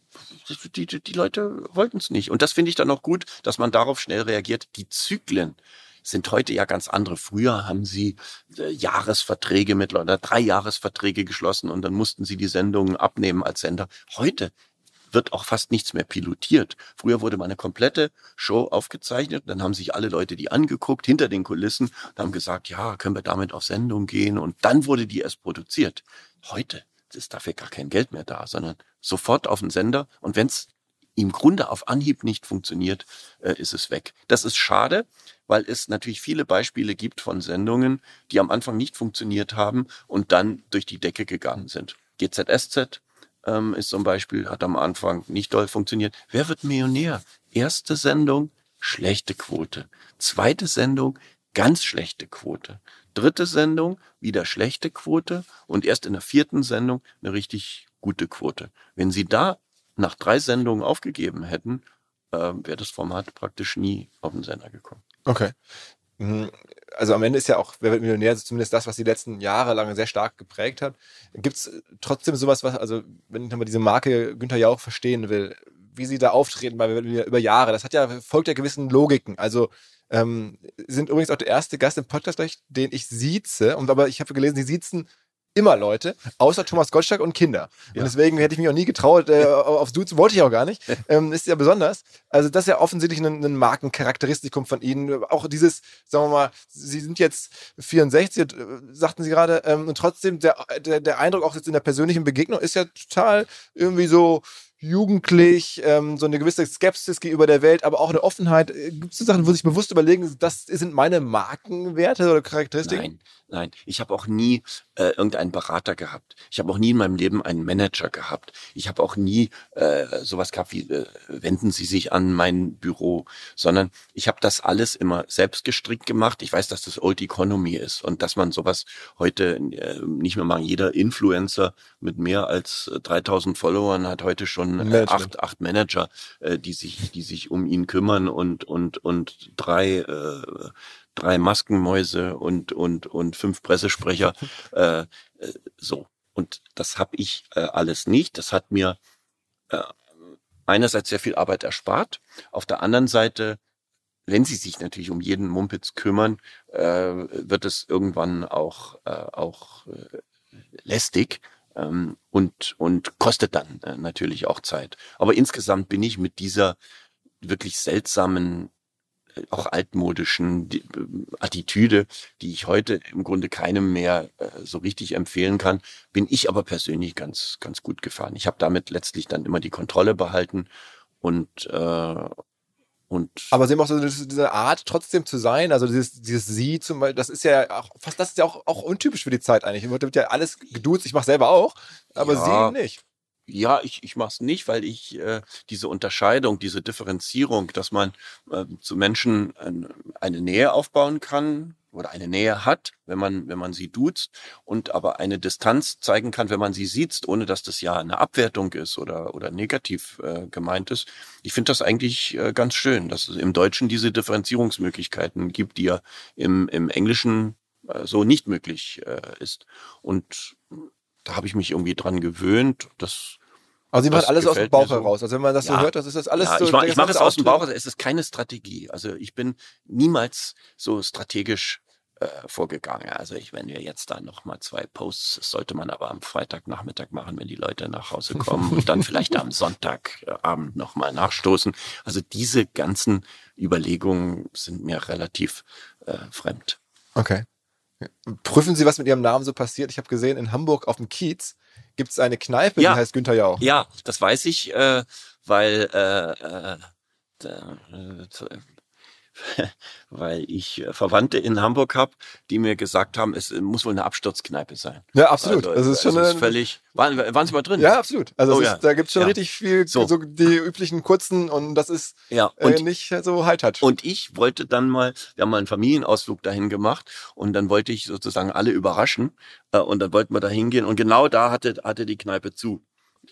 die, die, Leute wollten es nicht. Und das finde ich dann auch gut, dass man darauf schnell reagiert. Die Zyklen sind heute ja ganz andere. Früher haben sie äh, Jahresverträge mit oder drei Jahresverträge geschlossen und dann mussten sie die Sendungen abnehmen als Sender. Heute wird auch fast nichts mehr pilotiert. Früher wurde mal eine komplette Show aufgezeichnet, dann haben sich alle Leute die angeguckt hinter den Kulissen und haben gesagt, ja, können wir damit auf Sendung gehen und dann wurde die erst produziert. Heute ist dafür gar kein Geld mehr da, sondern sofort auf den Sender und wenn es im Grunde auf Anhieb nicht funktioniert, äh, ist es weg. Das ist schade, weil es natürlich viele Beispiele gibt von Sendungen, die am Anfang nicht funktioniert haben und dann durch die Decke gegangen sind. GZSZ ähm, ist zum Beispiel, hat am Anfang nicht doll funktioniert. Wer wird Millionär? Erste Sendung, schlechte Quote. Zweite Sendung, ganz schlechte Quote. Dritte Sendung, wieder schlechte Quote und erst in der vierten Sendung eine richtig gute Quote. Wenn Sie da nach drei Sendungen aufgegeben hätten, äh, wäre das Format praktisch nie auf den Sender gekommen. Okay. Also am Ende ist ja auch Wer wird Millionär zumindest das, was die letzten Jahre lang sehr stark geprägt hat. Gibt es trotzdem sowas, was, also wenn man diese Marke Günther Jauch verstehen will, wie sie da auftreten bei über Jahre, das hat ja, folgt ja gewissen Logiken. Also ähm, sind übrigens auch der erste Gast im Podcast, den ich sieze. Und aber ich habe gelesen, sie siezen immer Leute, außer Thomas Gottschalk und Kinder. Ja. Und deswegen hätte ich mich auch nie getraut, äh, aufs Duzen wollte ich auch gar nicht. Ähm, ist ja besonders. Also das ist ja offensichtlich ein, ein Markencharakteristikum von Ihnen. Auch dieses, sagen wir mal, Sie sind jetzt 64, äh, sagten Sie gerade, ähm, und trotzdem der, der, der Eindruck auch jetzt in der persönlichen Begegnung ist ja total irgendwie so jugendlich, ähm, so eine gewisse Skepsis gegenüber der Welt, aber auch eine Offenheit. Äh, Gibt es Sachen, wo sich bewusst überlegen, das sind meine Markenwerte oder Charakteristiken? Nein, nein. Ich habe auch nie äh, irgendeinen Berater gehabt. Ich habe auch nie in meinem Leben einen Manager gehabt. Ich habe auch nie äh, sowas gehabt wie äh, wenden Sie sich an mein Büro, sondern ich habe das alles immer selbst gestrickt gemacht. Ich weiß, dass das Old Economy ist und dass man sowas heute äh, nicht mehr machen. Jeder Influencer mit mehr als 3000 Followern hat heute schon äh, acht, acht Manager, äh, die sich, die sich um ihn kümmern und und und drei äh, drei Maskenmäuse und und und fünf Pressesprecher. äh, äh, so und das habe ich äh, alles nicht. Das hat mir äh, einerseits sehr viel Arbeit erspart, auf der anderen Seite wenn sie sich natürlich um jeden Mumpitz kümmern, äh, wird es irgendwann auch, äh, auch äh, lästig ähm, und, und kostet dann äh, natürlich auch Zeit. Aber insgesamt bin ich mit dieser wirklich seltsamen auch altmodischen äh, Attitüde, die ich heute im Grunde keinem mehr äh, so richtig empfehlen kann, bin ich aber persönlich ganz, ganz gut gefahren. Ich habe damit letztlich dann immer die Kontrolle behalten und äh, und aber sie haben auch so diese Art, trotzdem zu sein, also dieses, dieses Sie zum Beispiel, das ist ja auch fast, das ist ja auch, auch untypisch für die Zeit eigentlich. Wird ja alles geduzt, ich mache selber auch, aber ja, sie nicht. Ja, ich, ich mache es nicht, weil ich äh, diese Unterscheidung, diese Differenzierung, dass man äh, zu Menschen ein, eine Nähe aufbauen kann oder eine Nähe hat, wenn man, wenn man sie duzt und aber eine Distanz zeigen kann, wenn man sie sieht, ohne dass das ja eine Abwertung ist oder, oder negativ äh, gemeint ist. Ich finde das eigentlich äh, ganz schön, dass es im Deutschen diese Differenzierungsmöglichkeiten gibt, die ja im, im Englischen äh, so nicht möglich äh, ist. Und da habe ich mich irgendwie dran gewöhnt. Das also sie machen alles aus dem Bauch so. heraus. Also wenn man das ja. so hört, das ist das alles ja, so. Ich mache mach es aus dem Bauch. Es ist keine Strategie. Also ich bin niemals so strategisch äh, vorgegangen. Also ich, wenn wir jetzt da noch mal zwei Posts, das sollte man aber am Freitagnachmittag machen, wenn die Leute nach Hause kommen und dann vielleicht am Sonntagabend noch mal nachstoßen. Also diese ganzen Überlegungen sind mir relativ äh, fremd. Okay. Prüfen Sie, was mit Ihrem Namen so passiert. Ich habe gesehen, in Hamburg auf dem Kiez gibt es eine Kneipe, ja. die heißt Günther Jauch. Ja, das weiß ich, äh, weil äh, äh, äh weil ich äh, Verwandte in Hamburg habe, die mir gesagt haben, es muss wohl eine Absturzkneipe sein. Ja, absolut. Also, das ist schon ist völlig. Waren, waren Sie mal drin? Ja, absolut. Also oh, ja. Ist, da gibt's schon ja. richtig viel, so. so. die üblichen kurzen und das ist ja. Äh, und, äh, nicht so High Touch. Und ich wollte dann mal, wir haben mal einen Familienausflug dahin gemacht und dann wollte ich sozusagen alle überraschen äh, und dann wollten wir da hingehen und genau da hatte, hatte die Kneipe zu.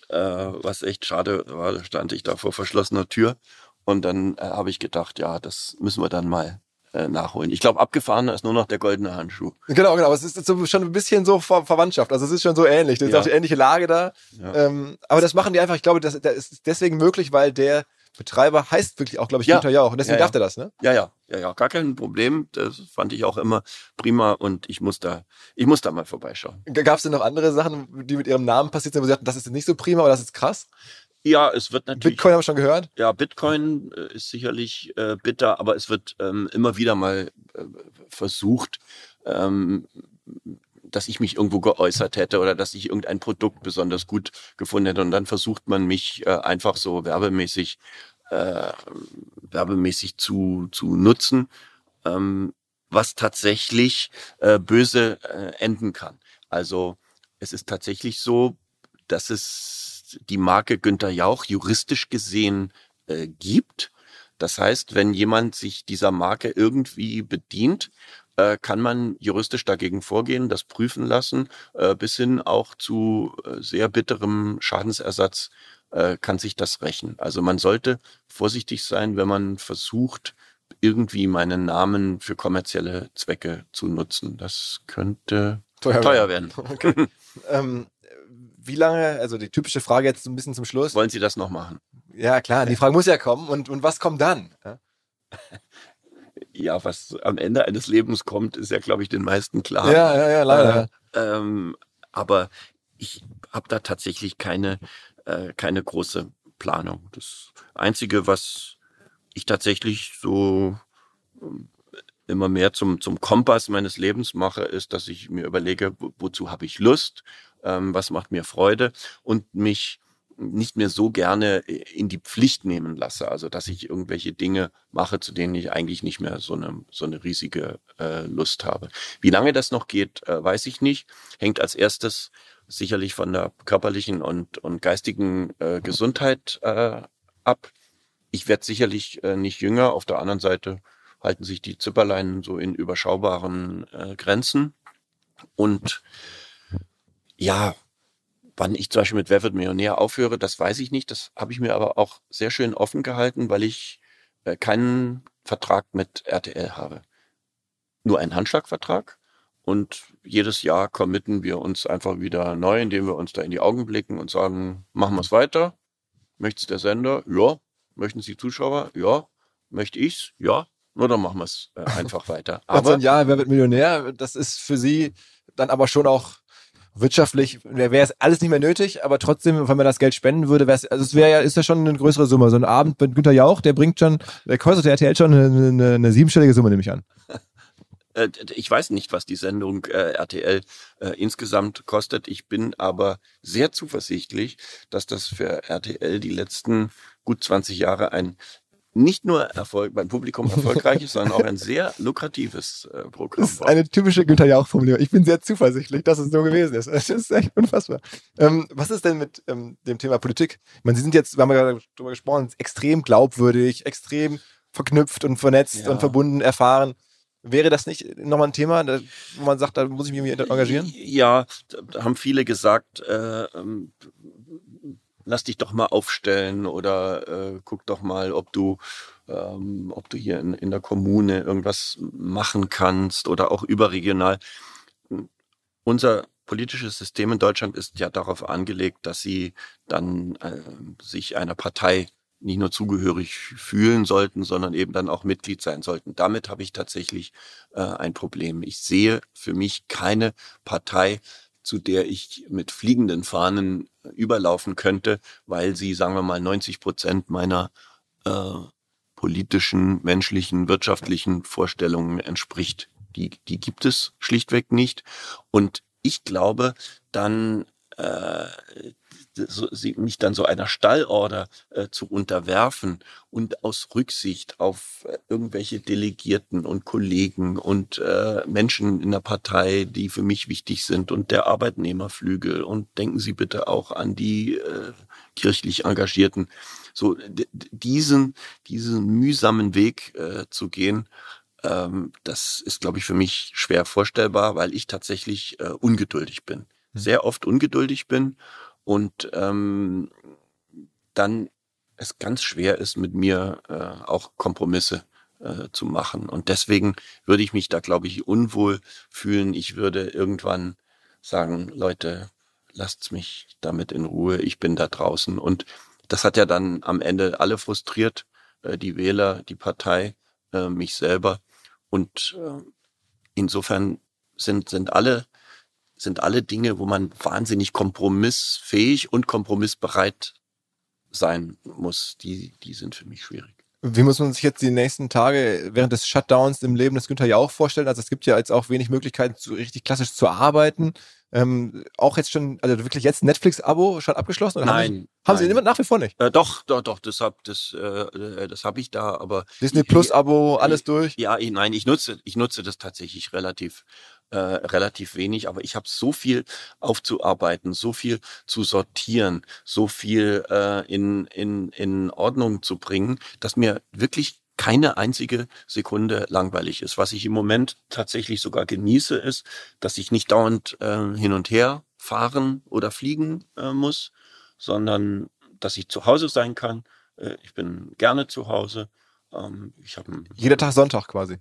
Äh, was echt schade war, da stand ich da vor verschlossener Tür und dann äh, habe ich gedacht, ja, das müssen wir dann mal äh, nachholen. Ich glaube, abgefahrener ist nur noch der goldene Handschuh. Genau, genau. Es ist so, schon ein bisschen so Ver Verwandtschaft. Also es ist schon so ähnlich. Das ist Ja. auch die ähnliche Lage da. Ja. Ähm, aber das machen die einfach, ich glaube, das, das ist deswegen möglich, weil der Betreiber heißt wirklich auch, glaube ich, Ja. Günther Jauch. Und deswegen Ja, ja. darf er das, ne? Ja, ja, ja, ja, gar kein Problem. Das fand ich auch immer prima und ich muss da, ich muss da mal vorbeischauen. Gab es denn noch andere Sachen, die mit ihrem Namen passiert sind, wo sie sagten, das ist nicht so prima oder das ist krass? Ja, es wird natürlich. Bitcoin haben wir schon gehört. Ja, Bitcoin äh, ist sicherlich äh, bitter, aber es wird ähm, immer wieder mal äh, versucht, ähm, dass ich mich irgendwo geäußert hätte oder dass ich irgendein Produkt besonders gut gefunden hätte. Und dann versucht man mich äh, einfach so werbemäßig, äh, werbemäßig zu, zu nutzen, ähm, was tatsächlich äh, böse äh, enden kann. Also es ist tatsächlich so, dass es die Marke Günther Jauch juristisch gesehen äh, gibt. Das heißt, wenn jemand sich dieser Marke irgendwie bedient, äh, kann man juristisch dagegen vorgehen, das prüfen lassen, äh, bis hin auch zu äh, sehr bitterem Schadensersatz äh, kann sich das rächen. Also man sollte vorsichtig sein, wenn man versucht, irgendwie meinen Namen für kommerzielle Zwecke zu nutzen. Das könnte teuer werden. Okay. ähm, wie lange, also die typische Frage jetzt so ein bisschen zum Schluss. Wollen Sie das noch machen? Ja, klar, die Frage muss ja kommen. Und, und was kommt dann? Ja? Ja, was am Ende eines Lebens kommt, ist ja, glaube ich, den meisten klar. Ja, ja, ja, leider. Äh, ähm, aber ich habe da tatsächlich keine, äh, keine große Planung. Das Einzige, was ich tatsächlich so ähm, immer mehr zum, zum Kompass meines Lebens mache, ist, dass ich mir überlege, wo, wozu habe ich Lust, ähm, was macht mir Freude und mich nicht mehr so gerne in die Pflicht nehmen lasse. Also dass ich irgendwelche Dinge mache, zu denen ich eigentlich nicht mehr so eine, so eine riesige äh, Lust habe. Wie lange das noch geht, äh, weiß ich nicht. Hängt als erstes sicherlich von der körperlichen und, und geistigen äh, Gesundheit äh, ab. Ich werde sicherlich äh, nicht jünger. Auf der anderen Seite halten sich die Zipperlein so in überschaubaren äh, Grenzen. Und ja, wann ich zum Beispiel mit Wer wird Millionär aufhöre, das weiß ich nicht. Das habe ich mir aber auch sehr schön offen gehalten, weil ich äh, keinen Vertrag mit RTL habe. Nur einen Handschlagvertrag. Und jedes Jahr committen wir uns einfach wieder neu, indem wir uns da in die Augen blicken und sagen, machen wir es weiter. Möchtest der Sender? Ja. Möchten Sie Zuschauer? Ja. Möchte ich's? Ja. Nur dann machen wir es äh, einfach weiter. Aber so ein Jahr, wer wird Millionär? Das ist für Sie dann aber schon auch wirtschaftlich, wäre es alles nicht mehr nötig, aber trotzdem, wenn man das Geld spenden würde, wäre es, also es wäre ja, ist ja schon eine größere Summe. So ein Abend mit Günter Jauch, der bringt schon, der kostet der RTL schon eine, eine, eine siebenstellige Summe, nehme ich an. Äh, ich weiß nicht, was die Sendung äh, RTL äh, insgesamt kostet. Ich bin aber sehr zuversichtlich, dass das für RTL die letzten gut 20 Jahre ein nicht nur Erfolg beim Publikum erfolgreich ist, sondern auch ein sehr lukratives äh, Programm Das ist eine typische Günter Jauch-Formulierung. Ich bin sehr zuversichtlich, dass es so gewesen ist. Das ist echt unfassbar. Ähm, was ist denn mit ähm, dem Thema Politik? Ich meine, Sie sind jetzt, wir haben ja gerade darüber gesprochen, extrem glaubwürdig, extrem verknüpft und vernetzt Ja. und verbunden, erfahren. Wäre das nicht nochmal ein Thema, wo man sagt, da muss ich mich irgendwie engagieren? Ja, da- da haben viele gesagt, äh, ähm, lass dich doch mal aufstellen oder äh, guck doch mal, ob du, ähm, ob du hier in, in der Kommune irgendwas machen kannst oder auch überregional. Unser politisches System in Deutschland ist ja darauf angelegt, dass sie dann äh, sich einer Partei nicht nur zugehörig fühlen sollten, sondern eben dann auch Mitglied sein sollten. Damit habe ich tatsächlich äh, ein Problem. Ich sehe für mich keine Partei, zu der ich mit fliegenden Fahnen überlaufen könnte, weil sie, sagen wir mal, 90 Prozent meiner äh, politischen, menschlichen, wirtschaftlichen Vorstellungen entspricht. Die, die gibt es schlichtweg nicht. Und ich glaube, dann äh, so, sie, mich dann so einer Stallorder äh, zu unterwerfen und aus Rücksicht auf äh, irgendwelche Delegierten und Kollegen und äh, Menschen in der Partei, die für mich wichtig sind und der Arbeitnehmerflügel und denken Sie bitte auch an die äh, kirchlich Engagierten, so diesen diesen mühsamen Weg äh, zu gehen, ähm, das ist, glaube ich, für mich schwer vorstellbar, weil ich tatsächlich äh, ungeduldig bin, sehr oft ungeduldig bin und ähm, dann es ganz schwer ist, mit mir äh, auch Kompromisse äh, zu machen. Und deswegen würde ich mich da, glaube ich, unwohl fühlen. Ich würde irgendwann sagen, Leute, lasst's mich damit in Ruhe, ich bin da draußen. Und das hat ja dann am Ende alle frustriert, äh, die Wähler, die Partei, äh, mich selber. Und äh, insofern sind, sind alle sind alle Dinge, wo man wahnsinnig kompromissfähig und kompromissbereit sein muss. Die, die sind für mich schwierig. Wie muss man sich jetzt die nächsten Tage während des Shutdowns im Leben des Günther ja auch vorstellen? Also es gibt ja jetzt auch wenig Möglichkeiten, so richtig klassisch zu arbeiten. Ähm, auch jetzt schon, also wirklich jetzt Netflix-Abo schon abgeschlossen? Oder nein. Haben Sie, haben Sie immer nach wie vor nicht? Äh, doch, doch, doch, das hab, das, äh, das habe ich da, aber. Disney Plus-Abo, alles durch? Ja, ich, nein, ich nutze, ich nutze das tatsächlich relativ, äh, relativ wenig, aber ich habe so viel aufzuarbeiten, so viel zu sortieren, so viel äh, in, in, in Ordnung zu bringen, dass mir wirklich keine einzige Sekunde langweilig ist. Was ich im Moment tatsächlich sogar genieße, ist, dass ich nicht dauernd äh, hin und her fahren oder fliegen äh, muss, sondern dass ich zu Hause sein kann. Äh, ich bin gerne zu Hause. Ähm, ich habe jeder Tag Sonntag quasi.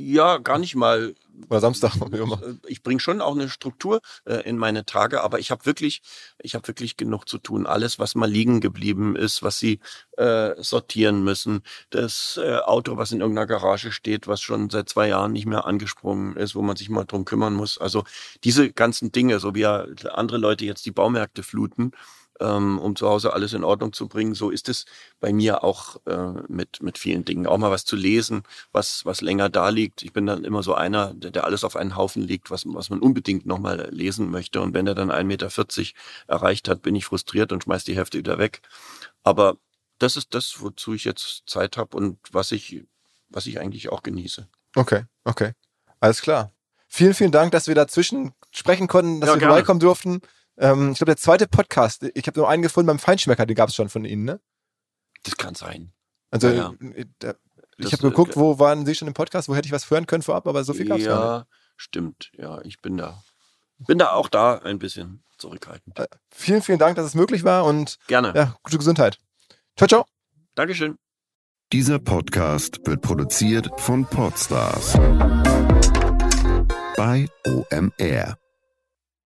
Ja, gar nicht mal. Oder Samstag, wie immer. Äh, ich bringe schon auch eine Struktur äh, in meine Tage, aber ich habe wirklich, ich habe wirklich genug zu tun. Alles, was mal liegen geblieben ist, was sie äh, sortieren müssen, das äh, Auto, was in irgendeiner Garage steht, was schon seit zwei Jahren nicht mehr angesprungen ist, wo man sich mal drum kümmern muss. Also diese ganzen Dinge, so wie ja andere Leute jetzt die Baumärkte fluten, ähm, um zu Hause alles in Ordnung zu bringen. So ist es bei mir auch äh, mit, mit vielen Dingen. Auch mal was zu lesen, was, was länger da liegt. Ich bin dann immer so einer, der, der alles auf einen Haufen legt, was, was man unbedingt nochmal lesen möchte. Und wenn er dann 1,40 Meter erreicht hat, bin ich frustriert und schmeiß die Hefte wieder weg. Aber das ist das, wozu ich jetzt Zeit habe und was ich, was ich eigentlich auch genieße. Okay, okay. Alles klar. Vielen, vielen Dank, dass wir dazwischen sprechen konnten, dass ja, wir gerne. vorbeikommen durften. Ähm, ich glaube, der zweite Podcast, ich habe nur einen gefunden beim Feinschmecker, den gab es schon von Ihnen, ne? Das kann sein. Also, ja, ja. Äh, da, ich habe geguckt, äh, wo waren Sie schon im Podcast, wo hätte ich was hören können vorab, aber so viel gab es Ja, stimmt. Ja, ich bin da. Bin da auch da ein bisschen zurückhaltend. Äh, vielen, vielen Dank, dass es möglich war und gerne. Ja, gute Gesundheit. Ciao, ciao. Dankeschön. Dieser Podcast wird produziert von Podstars bei OMR.